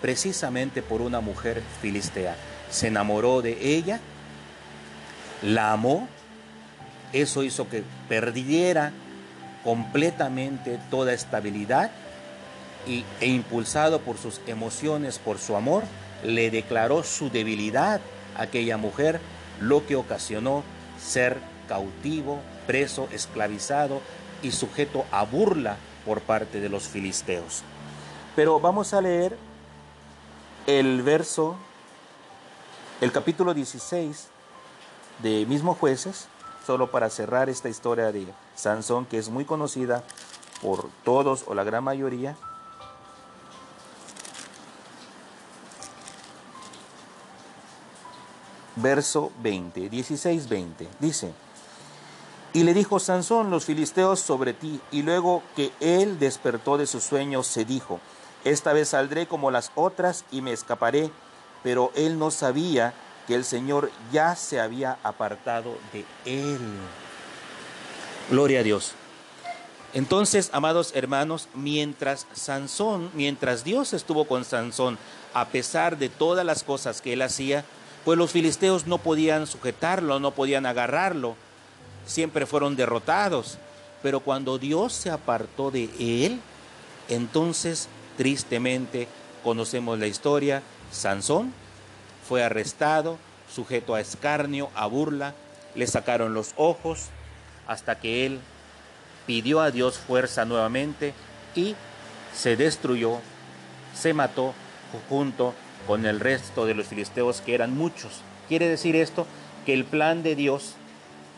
precisamente por una mujer filistea. Se enamoró de ella, la amó, eso hizo que perdiera completamente toda estabilidad y, e impulsado por sus emociones, por su amor, le declaró su debilidad a aquella mujer, lo que ocasionó ser cautivo, preso, esclavizado y sujeto a burla por parte de los filisteos. Pero vamos a leer el verso, el capítulo 16 de mismo jueces, solo para cerrar esta historia de Sansón que es muy conocida por todos o la gran mayoría. Verso 20, 16, 20. Dice, y le dijo Sansón, los filisteos sobre ti, y luego que él despertó de su sueño, se dijo, esta vez saldré como las otras y me escaparé, pero él no sabía que el Señor ya se había apartado de él. Gloria a Dios. Entonces, amados hermanos, mientras Sansón, mientras Dios estuvo con Sansón, a pesar de todas las cosas que él hacía, pues los filisteos no podían sujetarlo, no podían agarrarlo, siempre fueron derrotados. Pero cuando Dios se apartó de él, entonces tristemente conocemos la historia, Sansón fue arrestado, sujeto a escarnio, a burla, le sacaron los ojos hasta que él pidió a Dios fuerza nuevamente y se destruyó, se mató junto con el resto de los filisteos que eran muchos. Quiere decir esto que el plan de Dios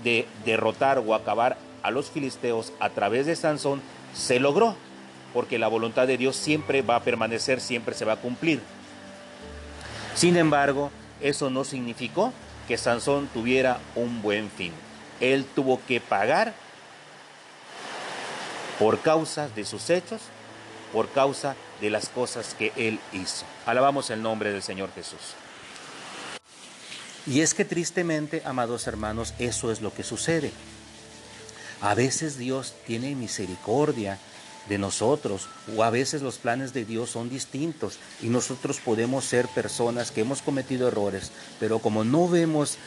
de derrotar o acabar a los filisteos a través de Sansón se logró, porque la voluntad de Dios siempre va a permanecer, siempre se va a cumplir. Sin embargo, eso no significó que Sansón tuviera un buen fin. Él tuvo que pagar por causa de sus hechos, por causa de las cosas que él hizo. Alabamos el nombre del Señor Jesús. Y es que tristemente, amados hermanos, eso es lo que sucede. A veces Dios tiene misericordia de nosotros o a veces los planes de Dios son distintos y nosotros podemos ser personas que hemos cometido errores, pero como no vemos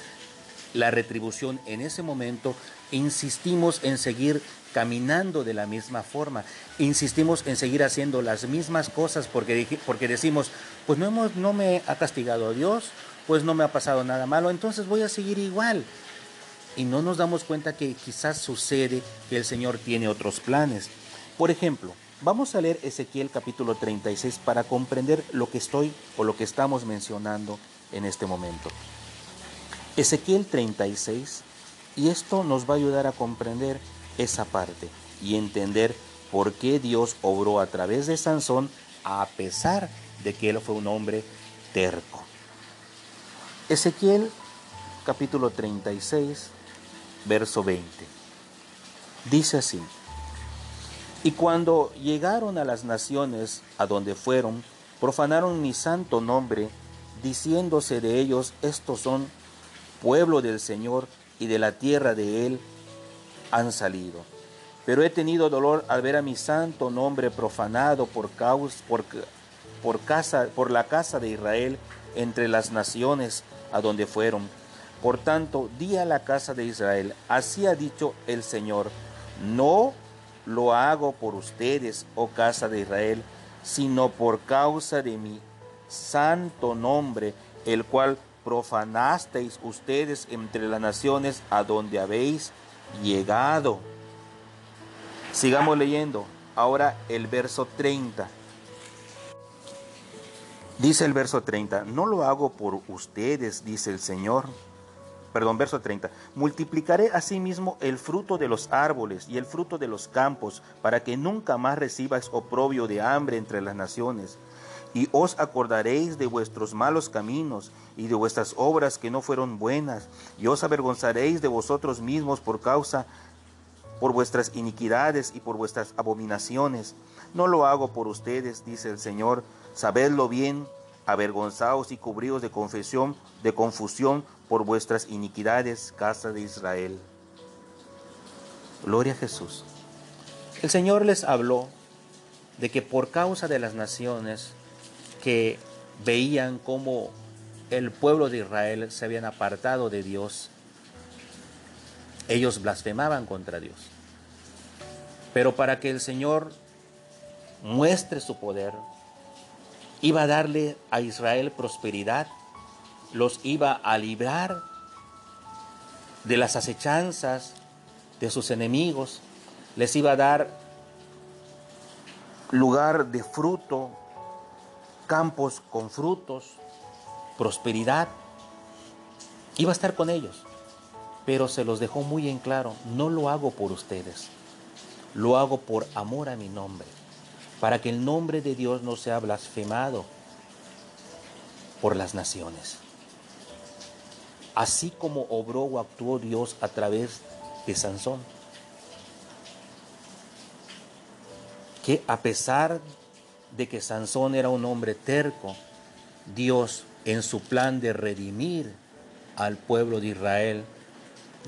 la retribución en ese momento, insistimos en seguir caminando de la misma forma, insistimos en seguir haciendo las mismas cosas porque, porque decimos, pues no, hemos, no me ha castigado Dios, pues no me ha pasado nada malo, entonces voy a seguir igual. Y no nos damos cuenta que quizás sucede que el Señor tiene otros planes. Por ejemplo, vamos a leer Ezequiel capítulo 36 para comprender lo que estoy o lo que estamos mencionando en este momento. Ezequiel 36, y esto nos va a ayudar a comprender esa parte y entender por qué Dios obró a través de Sansón a pesar de que él fue un hombre terco. Ezequiel capítulo 36, verso 20. Dice así, y cuando llegaron a las naciones a donde fueron, profanaron mi santo nombre, diciéndose de ellos, estos son pueblo del Señor y de la tierra de Él han salido. Pero he tenido dolor al ver a mi santo nombre profanado por causa, por, casa, por la casa de Israel entre las naciones a donde fueron. Por tanto, di a la casa de Israel, así ha dicho el Señor, no lo hago por ustedes, oh casa de Israel, sino por causa de mi santo nombre, el cual profanasteis ustedes entre las naciones a donde habéis llegado. Sigamos leyendo. Ahora el verso 30. Dice el verso 30, no lo hago por ustedes, dice el Señor. Perdón, verso 30. Multiplicaré asimismo el fruto de los árboles y el fruto de los campos, para que nunca más recibáis oprobio de hambre entre las naciones. Y os acordaréis de vuestros malos caminos y de vuestras obras que no fueron buenas, y os avergonzaréis de vosotros mismos por causa por vuestras iniquidades y por vuestras abominaciones. No lo hago por ustedes, dice el Señor, Sabedlo bien, avergonzaos y cubríos de confesión, de confusión por vuestras iniquidades, casa de Israel. Gloria a Jesús. El Señor les habló de que por causa de las naciones que veían cómo el pueblo de Israel se habían apartado de Dios, ellos blasfemaban contra Dios. Pero para que el Señor muestre su poder, iba a darle a Israel prosperidad, los iba a librar de las acechanzas de sus enemigos, les iba a dar lugar de fruto, campos con frutos, prosperidad. Iba a estar con ellos, pero se los dejó muy en claro, no lo hago por ustedes, lo hago por amor a mi nombre para que el nombre de Dios no sea blasfemado por las naciones. Así como obró o actuó Dios a través de Sansón, que a pesar de que Sansón era un hombre terco, Dios en su plan de redimir al pueblo de Israel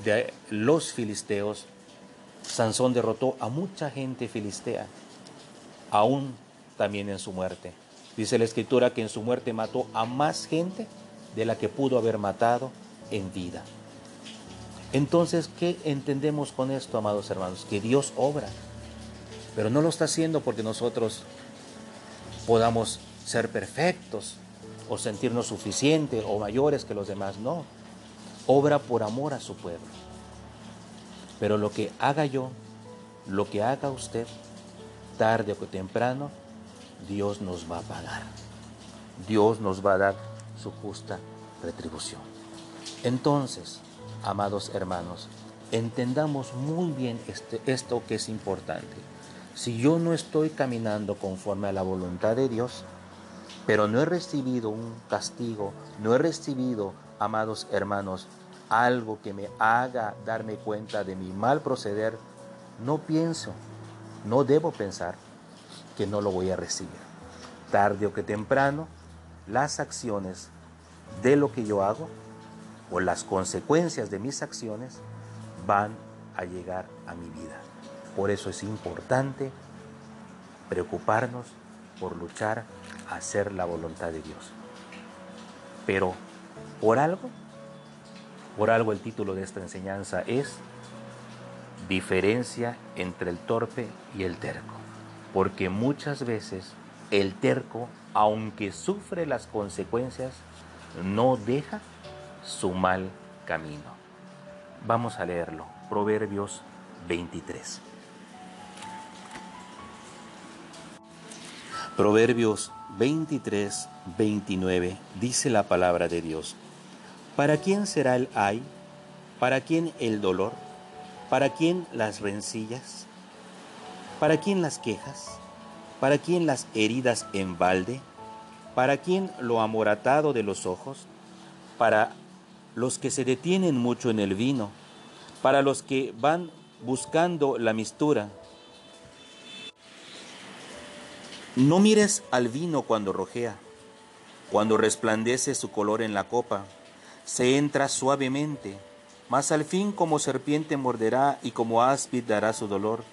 de los filisteos, Sansón derrotó a mucha gente filistea aún también en su muerte. Dice la escritura que en su muerte mató a más gente de la que pudo haber matado en vida. Entonces, ¿qué entendemos con esto, amados hermanos? Que Dios obra, pero no lo está haciendo porque nosotros podamos ser perfectos o sentirnos suficientes o mayores que los demás, no. Obra por amor a su pueblo. Pero lo que haga yo, lo que haga usted, tarde o temprano, Dios nos va a pagar. Dios nos va a dar su justa retribución. Entonces, amados hermanos, entendamos muy bien este, esto que es importante. Si yo no estoy caminando conforme a la voluntad de Dios, pero no he recibido un castigo, no he recibido, amados hermanos, algo que me haga darme cuenta de mi mal proceder, no pienso no debo pensar que no lo voy a recibir. Tarde o que temprano, las acciones de lo que yo hago o las consecuencias de mis acciones van a llegar a mi vida. Por eso es importante preocuparnos por luchar a hacer la voluntad de Dios. Pero por algo, por algo el título de esta enseñanza es diferencia entre el torpe y el terco, porque muchas veces el terco, aunque sufre las consecuencias, no deja su mal camino. Vamos a leerlo, Proverbios 23. Proverbios 23, 29 dice la palabra de Dios. ¿Para quién será el ay? ¿Para quién el dolor? ¿Para quién las rencillas? ¿Para quién las quejas? ¿Para quién las heridas en balde? ¿Para quién lo amoratado de los ojos? Para los que se detienen mucho en el vino, para los que van buscando la mistura. No mires al vino cuando rojea, cuando resplandece su color en la copa, se entra suavemente mas al fin como serpiente morderá y como áspid dará su dolor.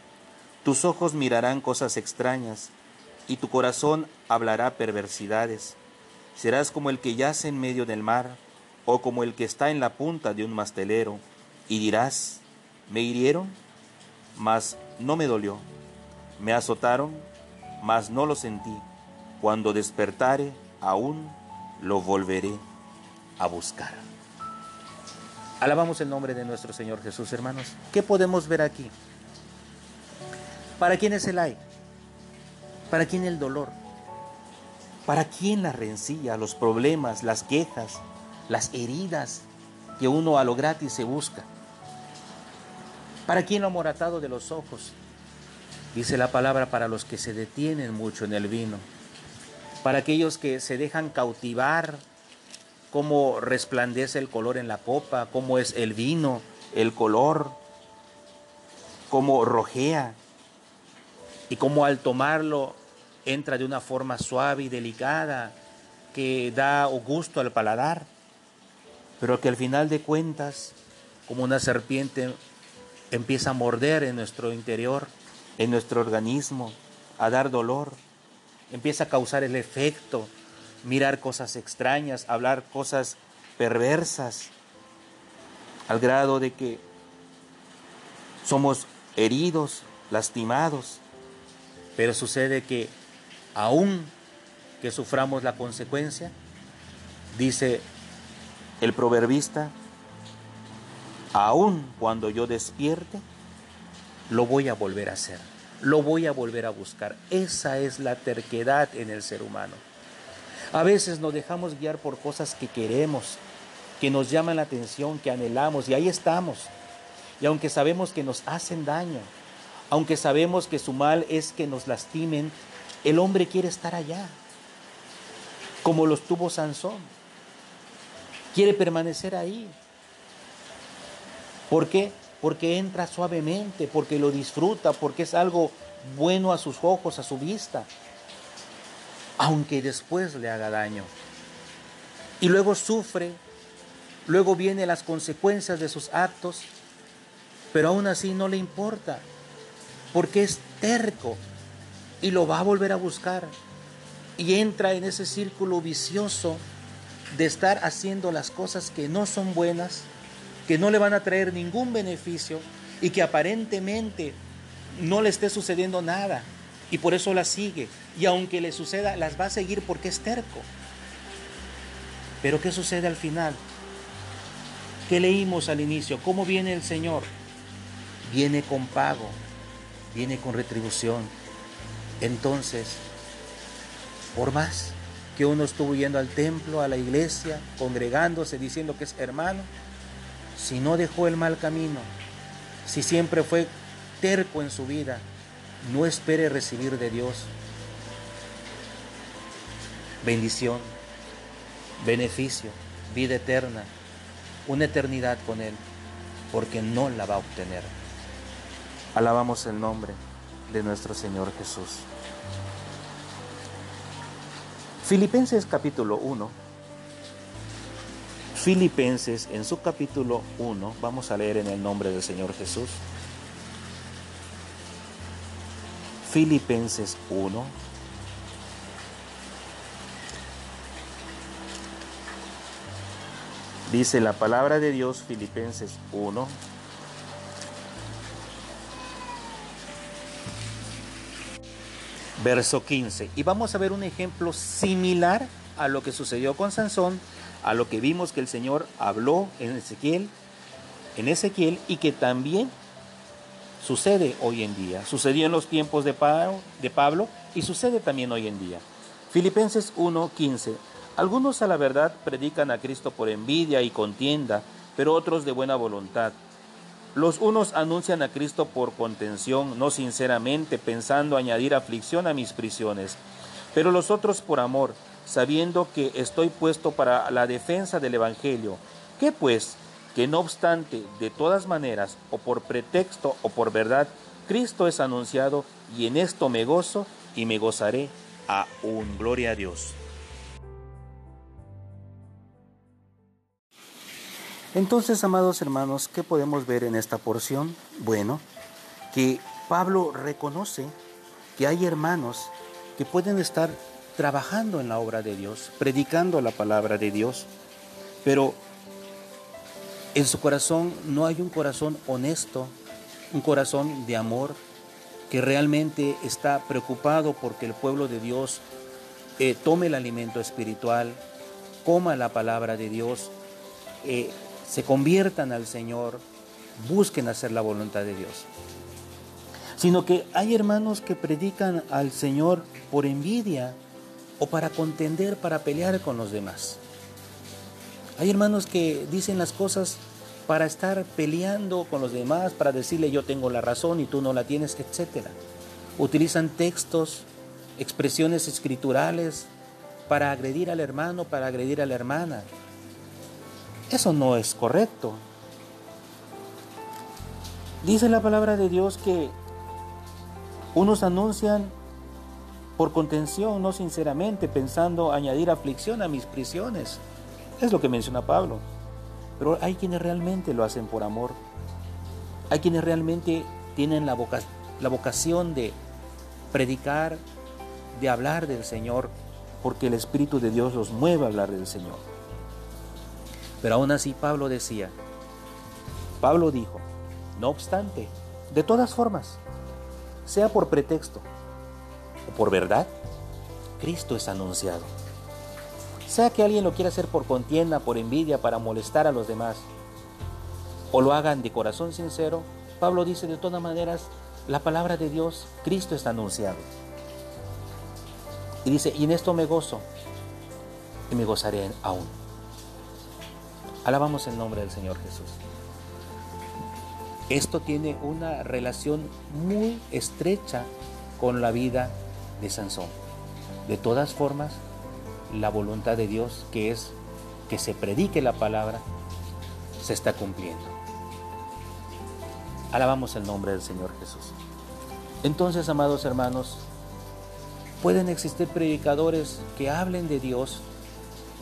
Tus ojos mirarán cosas extrañas y tu corazón hablará perversidades. Serás como el que yace en medio del mar, o como el que está en la punta de un mastelero, y dirás, me hirieron, mas no me dolió, me azotaron, mas no lo sentí. Cuando despertare, aún lo volveré a buscar. Alabamos el nombre de nuestro Señor Jesús, hermanos. ¿Qué podemos ver aquí? ¿Para quién es el ay? ¿Para quién el dolor? ¿Para quién la rencilla, los problemas, las quejas, las heridas que uno a lo gratis se busca? ¿Para quién lo amoratado de los ojos? Dice la palabra para los que se detienen mucho en el vino, para aquellos que se dejan cautivar, cómo resplandece el color en la copa, cómo es el vino, el color, cómo rojea y cómo al tomarlo entra de una forma suave y delicada que da gusto al paladar, pero que al final de cuentas, como una serpiente, empieza a morder en nuestro interior, en nuestro organismo, a dar dolor, empieza a causar el efecto, mirar cosas extrañas, hablar cosas perversas, al grado de que somos heridos, lastimados, pero sucede que aún que suframos la consecuencia, dice el proverbista, aún cuando yo despierte, lo voy a volver a hacer, lo voy a volver a buscar. Esa es la terquedad en el ser humano. A veces nos dejamos guiar por cosas que queremos, que nos llaman la atención, que anhelamos, y ahí estamos. Y aunque sabemos que nos hacen daño, aunque sabemos que su mal es que nos lastimen, el hombre quiere estar allá, como los tuvo Sansón. Quiere permanecer ahí. ¿Por qué? Porque entra suavemente, porque lo disfruta, porque es algo bueno a sus ojos, a su vista, aunque después le haga daño. Y luego sufre, luego vienen las consecuencias de sus actos, pero aún así no le importa, porque es terco, y lo va a volver a buscar. Y entra en ese círculo vicioso de estar haciendo las cosas que no son buenas, que no le van a traer ningún beneficio y que aparentemente no le esté sucediendo nada. Y por eso las sigue. Y aunque le suceda, las va a seguir porque es terco. Pero ¿qué sucede al final? ¿Qué leímos al inicio? ¿Cómo viene el Señor? Viene con pago, viene con retribución entonces, por más que uno estuvo yendo al templo, a la iglesia, congregándose, diciendo que es hermano, si no dejó el mal camino, si siempre fue terco en su vida, no espere recibir de Dios bendición, beneficio, vida eterna, una eternidad con Él, porque no la va a obtener. Alabamos el nombre de nuestro Señor Jesús. Filipenses capítulo 1. Filipenses en su capítulo 1, vamos a leer en el nombre del Señor Jesús. Filipenses 1. Dice la palabra de Dios, Filipenses 1, verso 15. Y vamos a ver un ejemplo similar a lo que sucedió con Sansón, a lo que vimos que el Señor habló en Ezequiel, en Ezequiel y que también sucede hoy en día. Sucedió en los tiempos de Pablo, de Pablo y sucede también hoy en día. Filipenses 1:15. Algunos a la verdad predican a Cristo por envidia y contienda, pero otros de buena voluntad. Los unos anuncian a Cristo por contención, no sinceramente, pensando añadir aflicción a mis prisiones, pero los otros por amor, sabiendo que estoy puesto para la defensa del Evangelio. ¿Qué pues? Que no obstante, de todas maneras, o por pretexto o por verdad, Cristo es anunciado y en esto me gozo y me gozaré aún. Gloria a Dios. Entonces, amados hermanos, ¿qué podemos ver en esta porción? Bueno, que Pablo reconoce que hay hermanos que pueden estar trabajando en la obra de Dios, predicando la palabra de Dios, pero en su corazón no hay un corazón honesto, un corazón de amor, que realmente está preocupado porque el pueblo de Dios eh, tome el alimento espiritual, coma la palabra de Dios, eh, se conviertan al Señor, busquen hacer la voluntad de Dios. Sino que hay hermanos que predican al Señor por envidia o para contender, para pelear con los demás. Hay hermanos que dicen las cosas para estar peleando con los demás, para decirle yo tengo la razón y tú no la tienes, etc. Utilizan textos, expresiones escriturales para agredir al hermano, para agredir a la hermana. Eso no es correcto. Dice la palabra de Dios que unos anuncian por contención, no sinceramente, pensando añadir aflicción a mis prisiones. Es lo que menciona Pablo. Pero hay quienes realmente lo hacen por amor. Hay quienes realmente tienen la, vocación de predicar, de hablar del Señor, porque el Espíritu de Dios los mueve a hablar del Señor. Pero aún así Pablo decía, Pablo dijo, no obstante, de todas formas, sea por pretexto o por verdad, Cristo es anunciado. Sea que alguien lo quiera hacer por contienda, por envidia, para molestar a los demás, o lo hagan de corazón sincero, Pablo dice de todas maneras, la palabra de Dios, Cristo está anunciado. Y dice, y en esto me gozo, y me gozaré aún. Alabamos el nombre del Señor Jesús. Esto tiene una relación muy estrecha con la vida de Sansón. De todas formas, la voluntad de Dios, que es que se predique la palabra, se está cumpliendo. Alabamos el nombre del Señor Jesús. Entonces, amados hermanos, pueden existir predicadores que hablen de Dios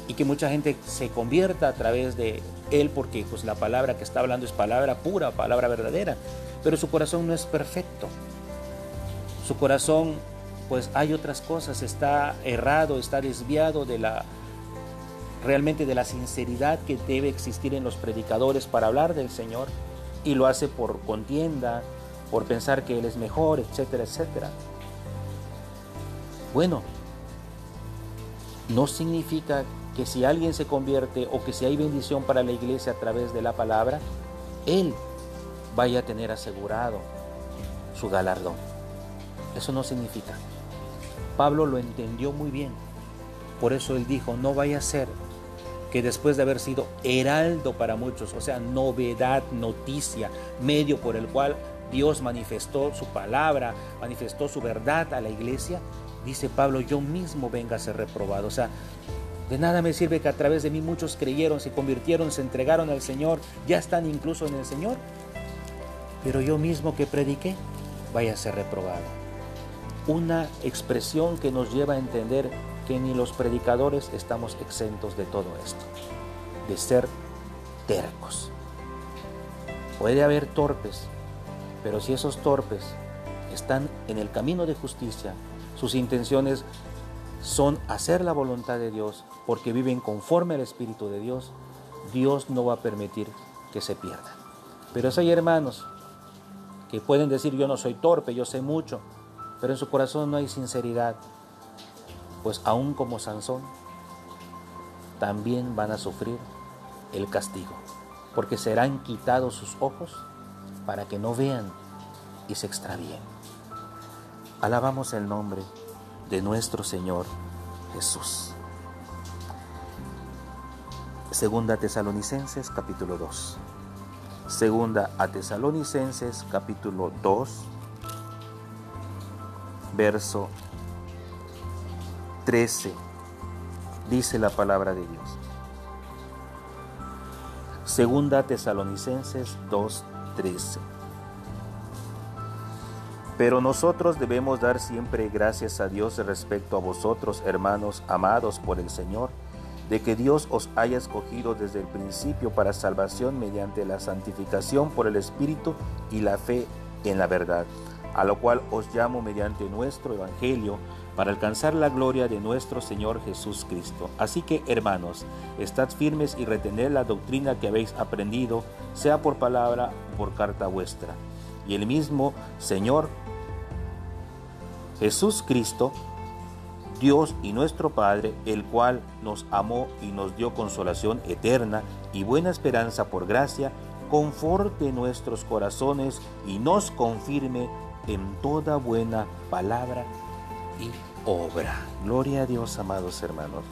y que mucha gente se convierta a través de él porque pues la palabra que está hablando es palabra pura, palabra verdadera, pero su corazón no es perfecto. Su corazón pues hay otras cosas, está errado, está desviado de la realmente de la sinceridad que debe existir en los predicadores para hablar del Señor y lo hace por contienda, por pensar que Él es mejor, etcétera, etcétera. Bueno, no significa que si alguien se convierte o que si hay bendición para la iglesia a través de la palabra, Él vaya a tener asegurado su galardón. Eso no significa. Pablo lo entendió muy bien. Por eso él dijo, no vaya a ser que después de haber sido heraldo para muchos, o sea, novedad, noticia, medio por el cual Dios manifestó su palabra, manifestó su verdad a la iglesia, dice Pablo, yo mismo venga a ser reprobado. O sea, de nada me sirve que a través de mí muchos creyeron, se convirtieron, se entregaron al Señor, ya están incluso en el Señor, pero yo mismo que prediqué, vaya a ser reprobado una expresión que nos lleva a entender que ni los predicadores estamos exentos de todo esto, de ser tercos. Puede haber torpes, pero si esos torpes están en el camino de justicia, sus intenciones son hacer la voluntad de Dios porque viven conforme al Espíritu de Dios, Dios no va a permitir que se pierdan. Pero si hay hermanos que pueden decir yo no soy torpe, yo sé mucho, pero en su corazón no hay sinceridad, pues aún como Sansón, también van a sufrir el castigo, porque serán quitados sus ojos para que no vean y se extravíen. Alabamos el nombre de nuestro Señor Jesús. Segunda Tesalonicenses capítulo 2. Segunda a Tesalonicenses capítulo 2 verso 13, dice la palabra de Dios. Segunda Tesalonicenses 2:13. Pero nosotros debemos dar siempre gracias a Dios respecto a vosotros, hermanos amados por el Señor, de que Dios os haya escogido desde el principio para salvación mediante la santificación por el Espíritu y la fe en la verdad a lo cual os llamo mediante nuestro Evangelio, para alcanzar la gloria de nuestro Señor Jesús Cristo. Así que, hermanos, estad firmes y retened la doctrina que habéis aprendido, sea por palabra o por carta vuestra. Y el mismo Señor Jesús Cristo, Dios y nuestro Padre, el cual nos amó y nos dio consolación eterna y buena esperanza por gracia, conforte nuestros corazones y nos confirme en toda buena palabra y obra. Gloria a Dios, amados hermanos.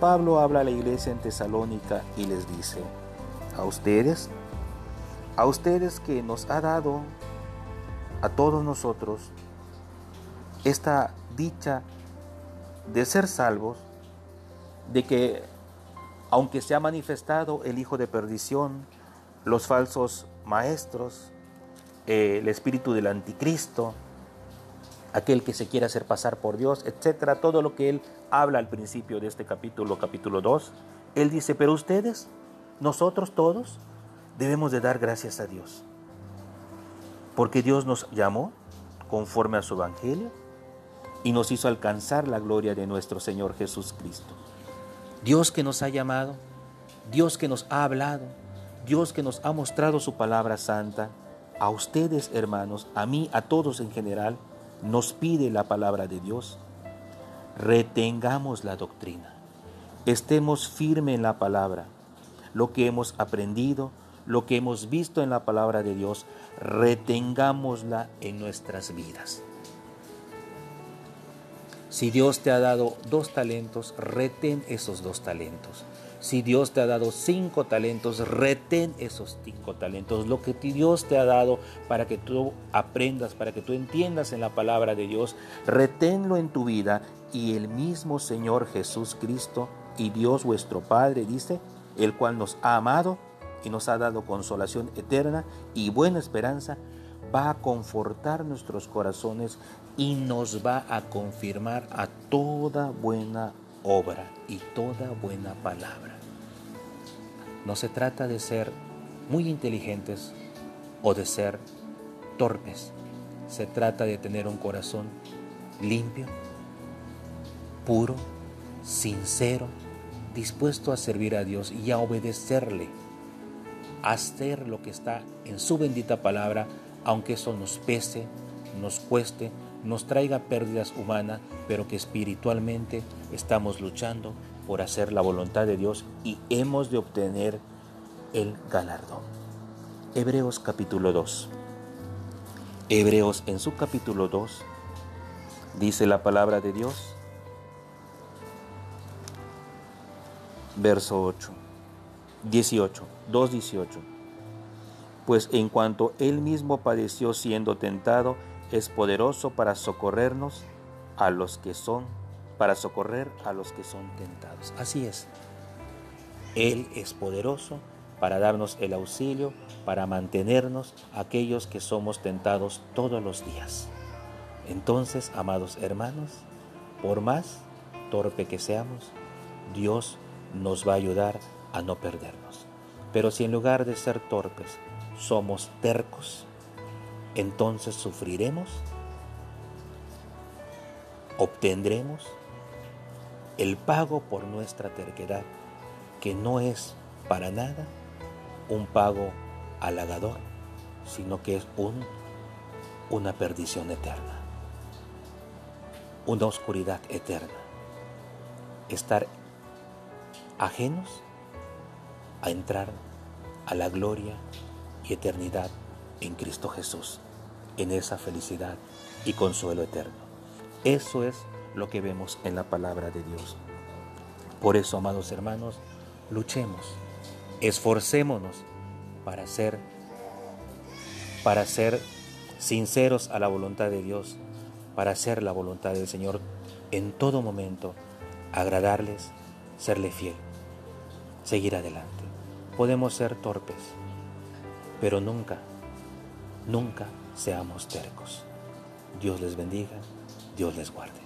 Pablo habla a la iglesia en Tesalónica y les dice, a ustedes, a ustedes que nos ha dado, a todos nosotros, esta dicha de ser salvos, de que aunque se ha manifestado el Hijo de perdición, los falsos maestros, el espíritu del anticristo, aquel que se quiere hacer pasar por Dios, etcétera, todo lo que él habla al principio de este capítulo, capítulo 2, él dice, pero ustedes, nosotros todos, debemos de dar gracias a Dios, porque Dios nos llamó conforme a su evangelio y nos hizo alcanzar la gloria de nuestro Señor Jesús Cristo. Dios que nos ha llamado, Dios que nos ha hablado, Dios que nos ha mostrado su palabra santa, a ustedes hermanos, a mí, a todos en general, nos pide la palabra de Dios. Retengamos la doctrina, estemos firmes en la palabra, lo que hemos aprendido, lo que hemos visto en la palabra de Dios, retengámosla en nuestras vidas. Si Dios te ha dado dos talentos, retén esos dos talentos. Si Dios te ha dado cinco talentos, retén esos cinco talentos. Lo que Dios te ha dado para que tú aprendas, para que tú entiendas en la palabra de Dios, reténlo en tu vida. Y el mismo Señor Jesús Cristo y Dios vuestro Padre, dice, el cual nos ha amado y nos ha dado consolación eterna y buena esperanza, va a confortar nuestros corazones y nos va a confirmar a toda buena obra y toda buena palabra. No se trata de ser muy inteligentes o de ser torpes. Se trata de tener un corazón limpio, puro, sincero, dispuesto a servir a Dios y a obedecerle, a hacer lo que está en su bendita palabra, aunque eso nos pese, nos cueste, nos traiga pérdidas humanas, pero que espiritualmente estamos luchando por hacer la voluntad de Dios y hemos de obtener el galardón. Hebreos capítulo 2. Hebreos en su capítulo 2 dice la palabra de Dios, verso 8, 18, 2, 18. Pues en cuanto él mismo padeció siendo tentado, es poderoso para socorrernos a los que son, para socorrer a los que son tentados. Así es. Él es poderoso para darnos el auxilio, para mantenernos aquellos que somos tentados todos los días. Entonces, amados hermanos, por más torpe que seamos, Dios nos va a ayudar a no perdernos. Pero si en lugar de ser torpes somos tercos, entonces sufriremos, obtendremos el pago por nuestra terquedad, que no es para nada un pago halagador, sino que es un, una perdición eterna, una oscuridad eterna. Estar ajenos a entrar a la gloria y eternidad en Cristo Jesús, en esa felicidad y consuelo eterno. Eso es lo que vemos en la palabra de Dios. Por eso, amados hermanos, luchemos, esforcémonos para ser para ser sinceros a la voluntad de Dios, para hacer la voluntad del Señor en todo momento, agradarles, serle fiel, seguir adelante. Podemos ser torpes, pero nunca Nunca seamos tercos. Dios les bendiga, Dios les guarde.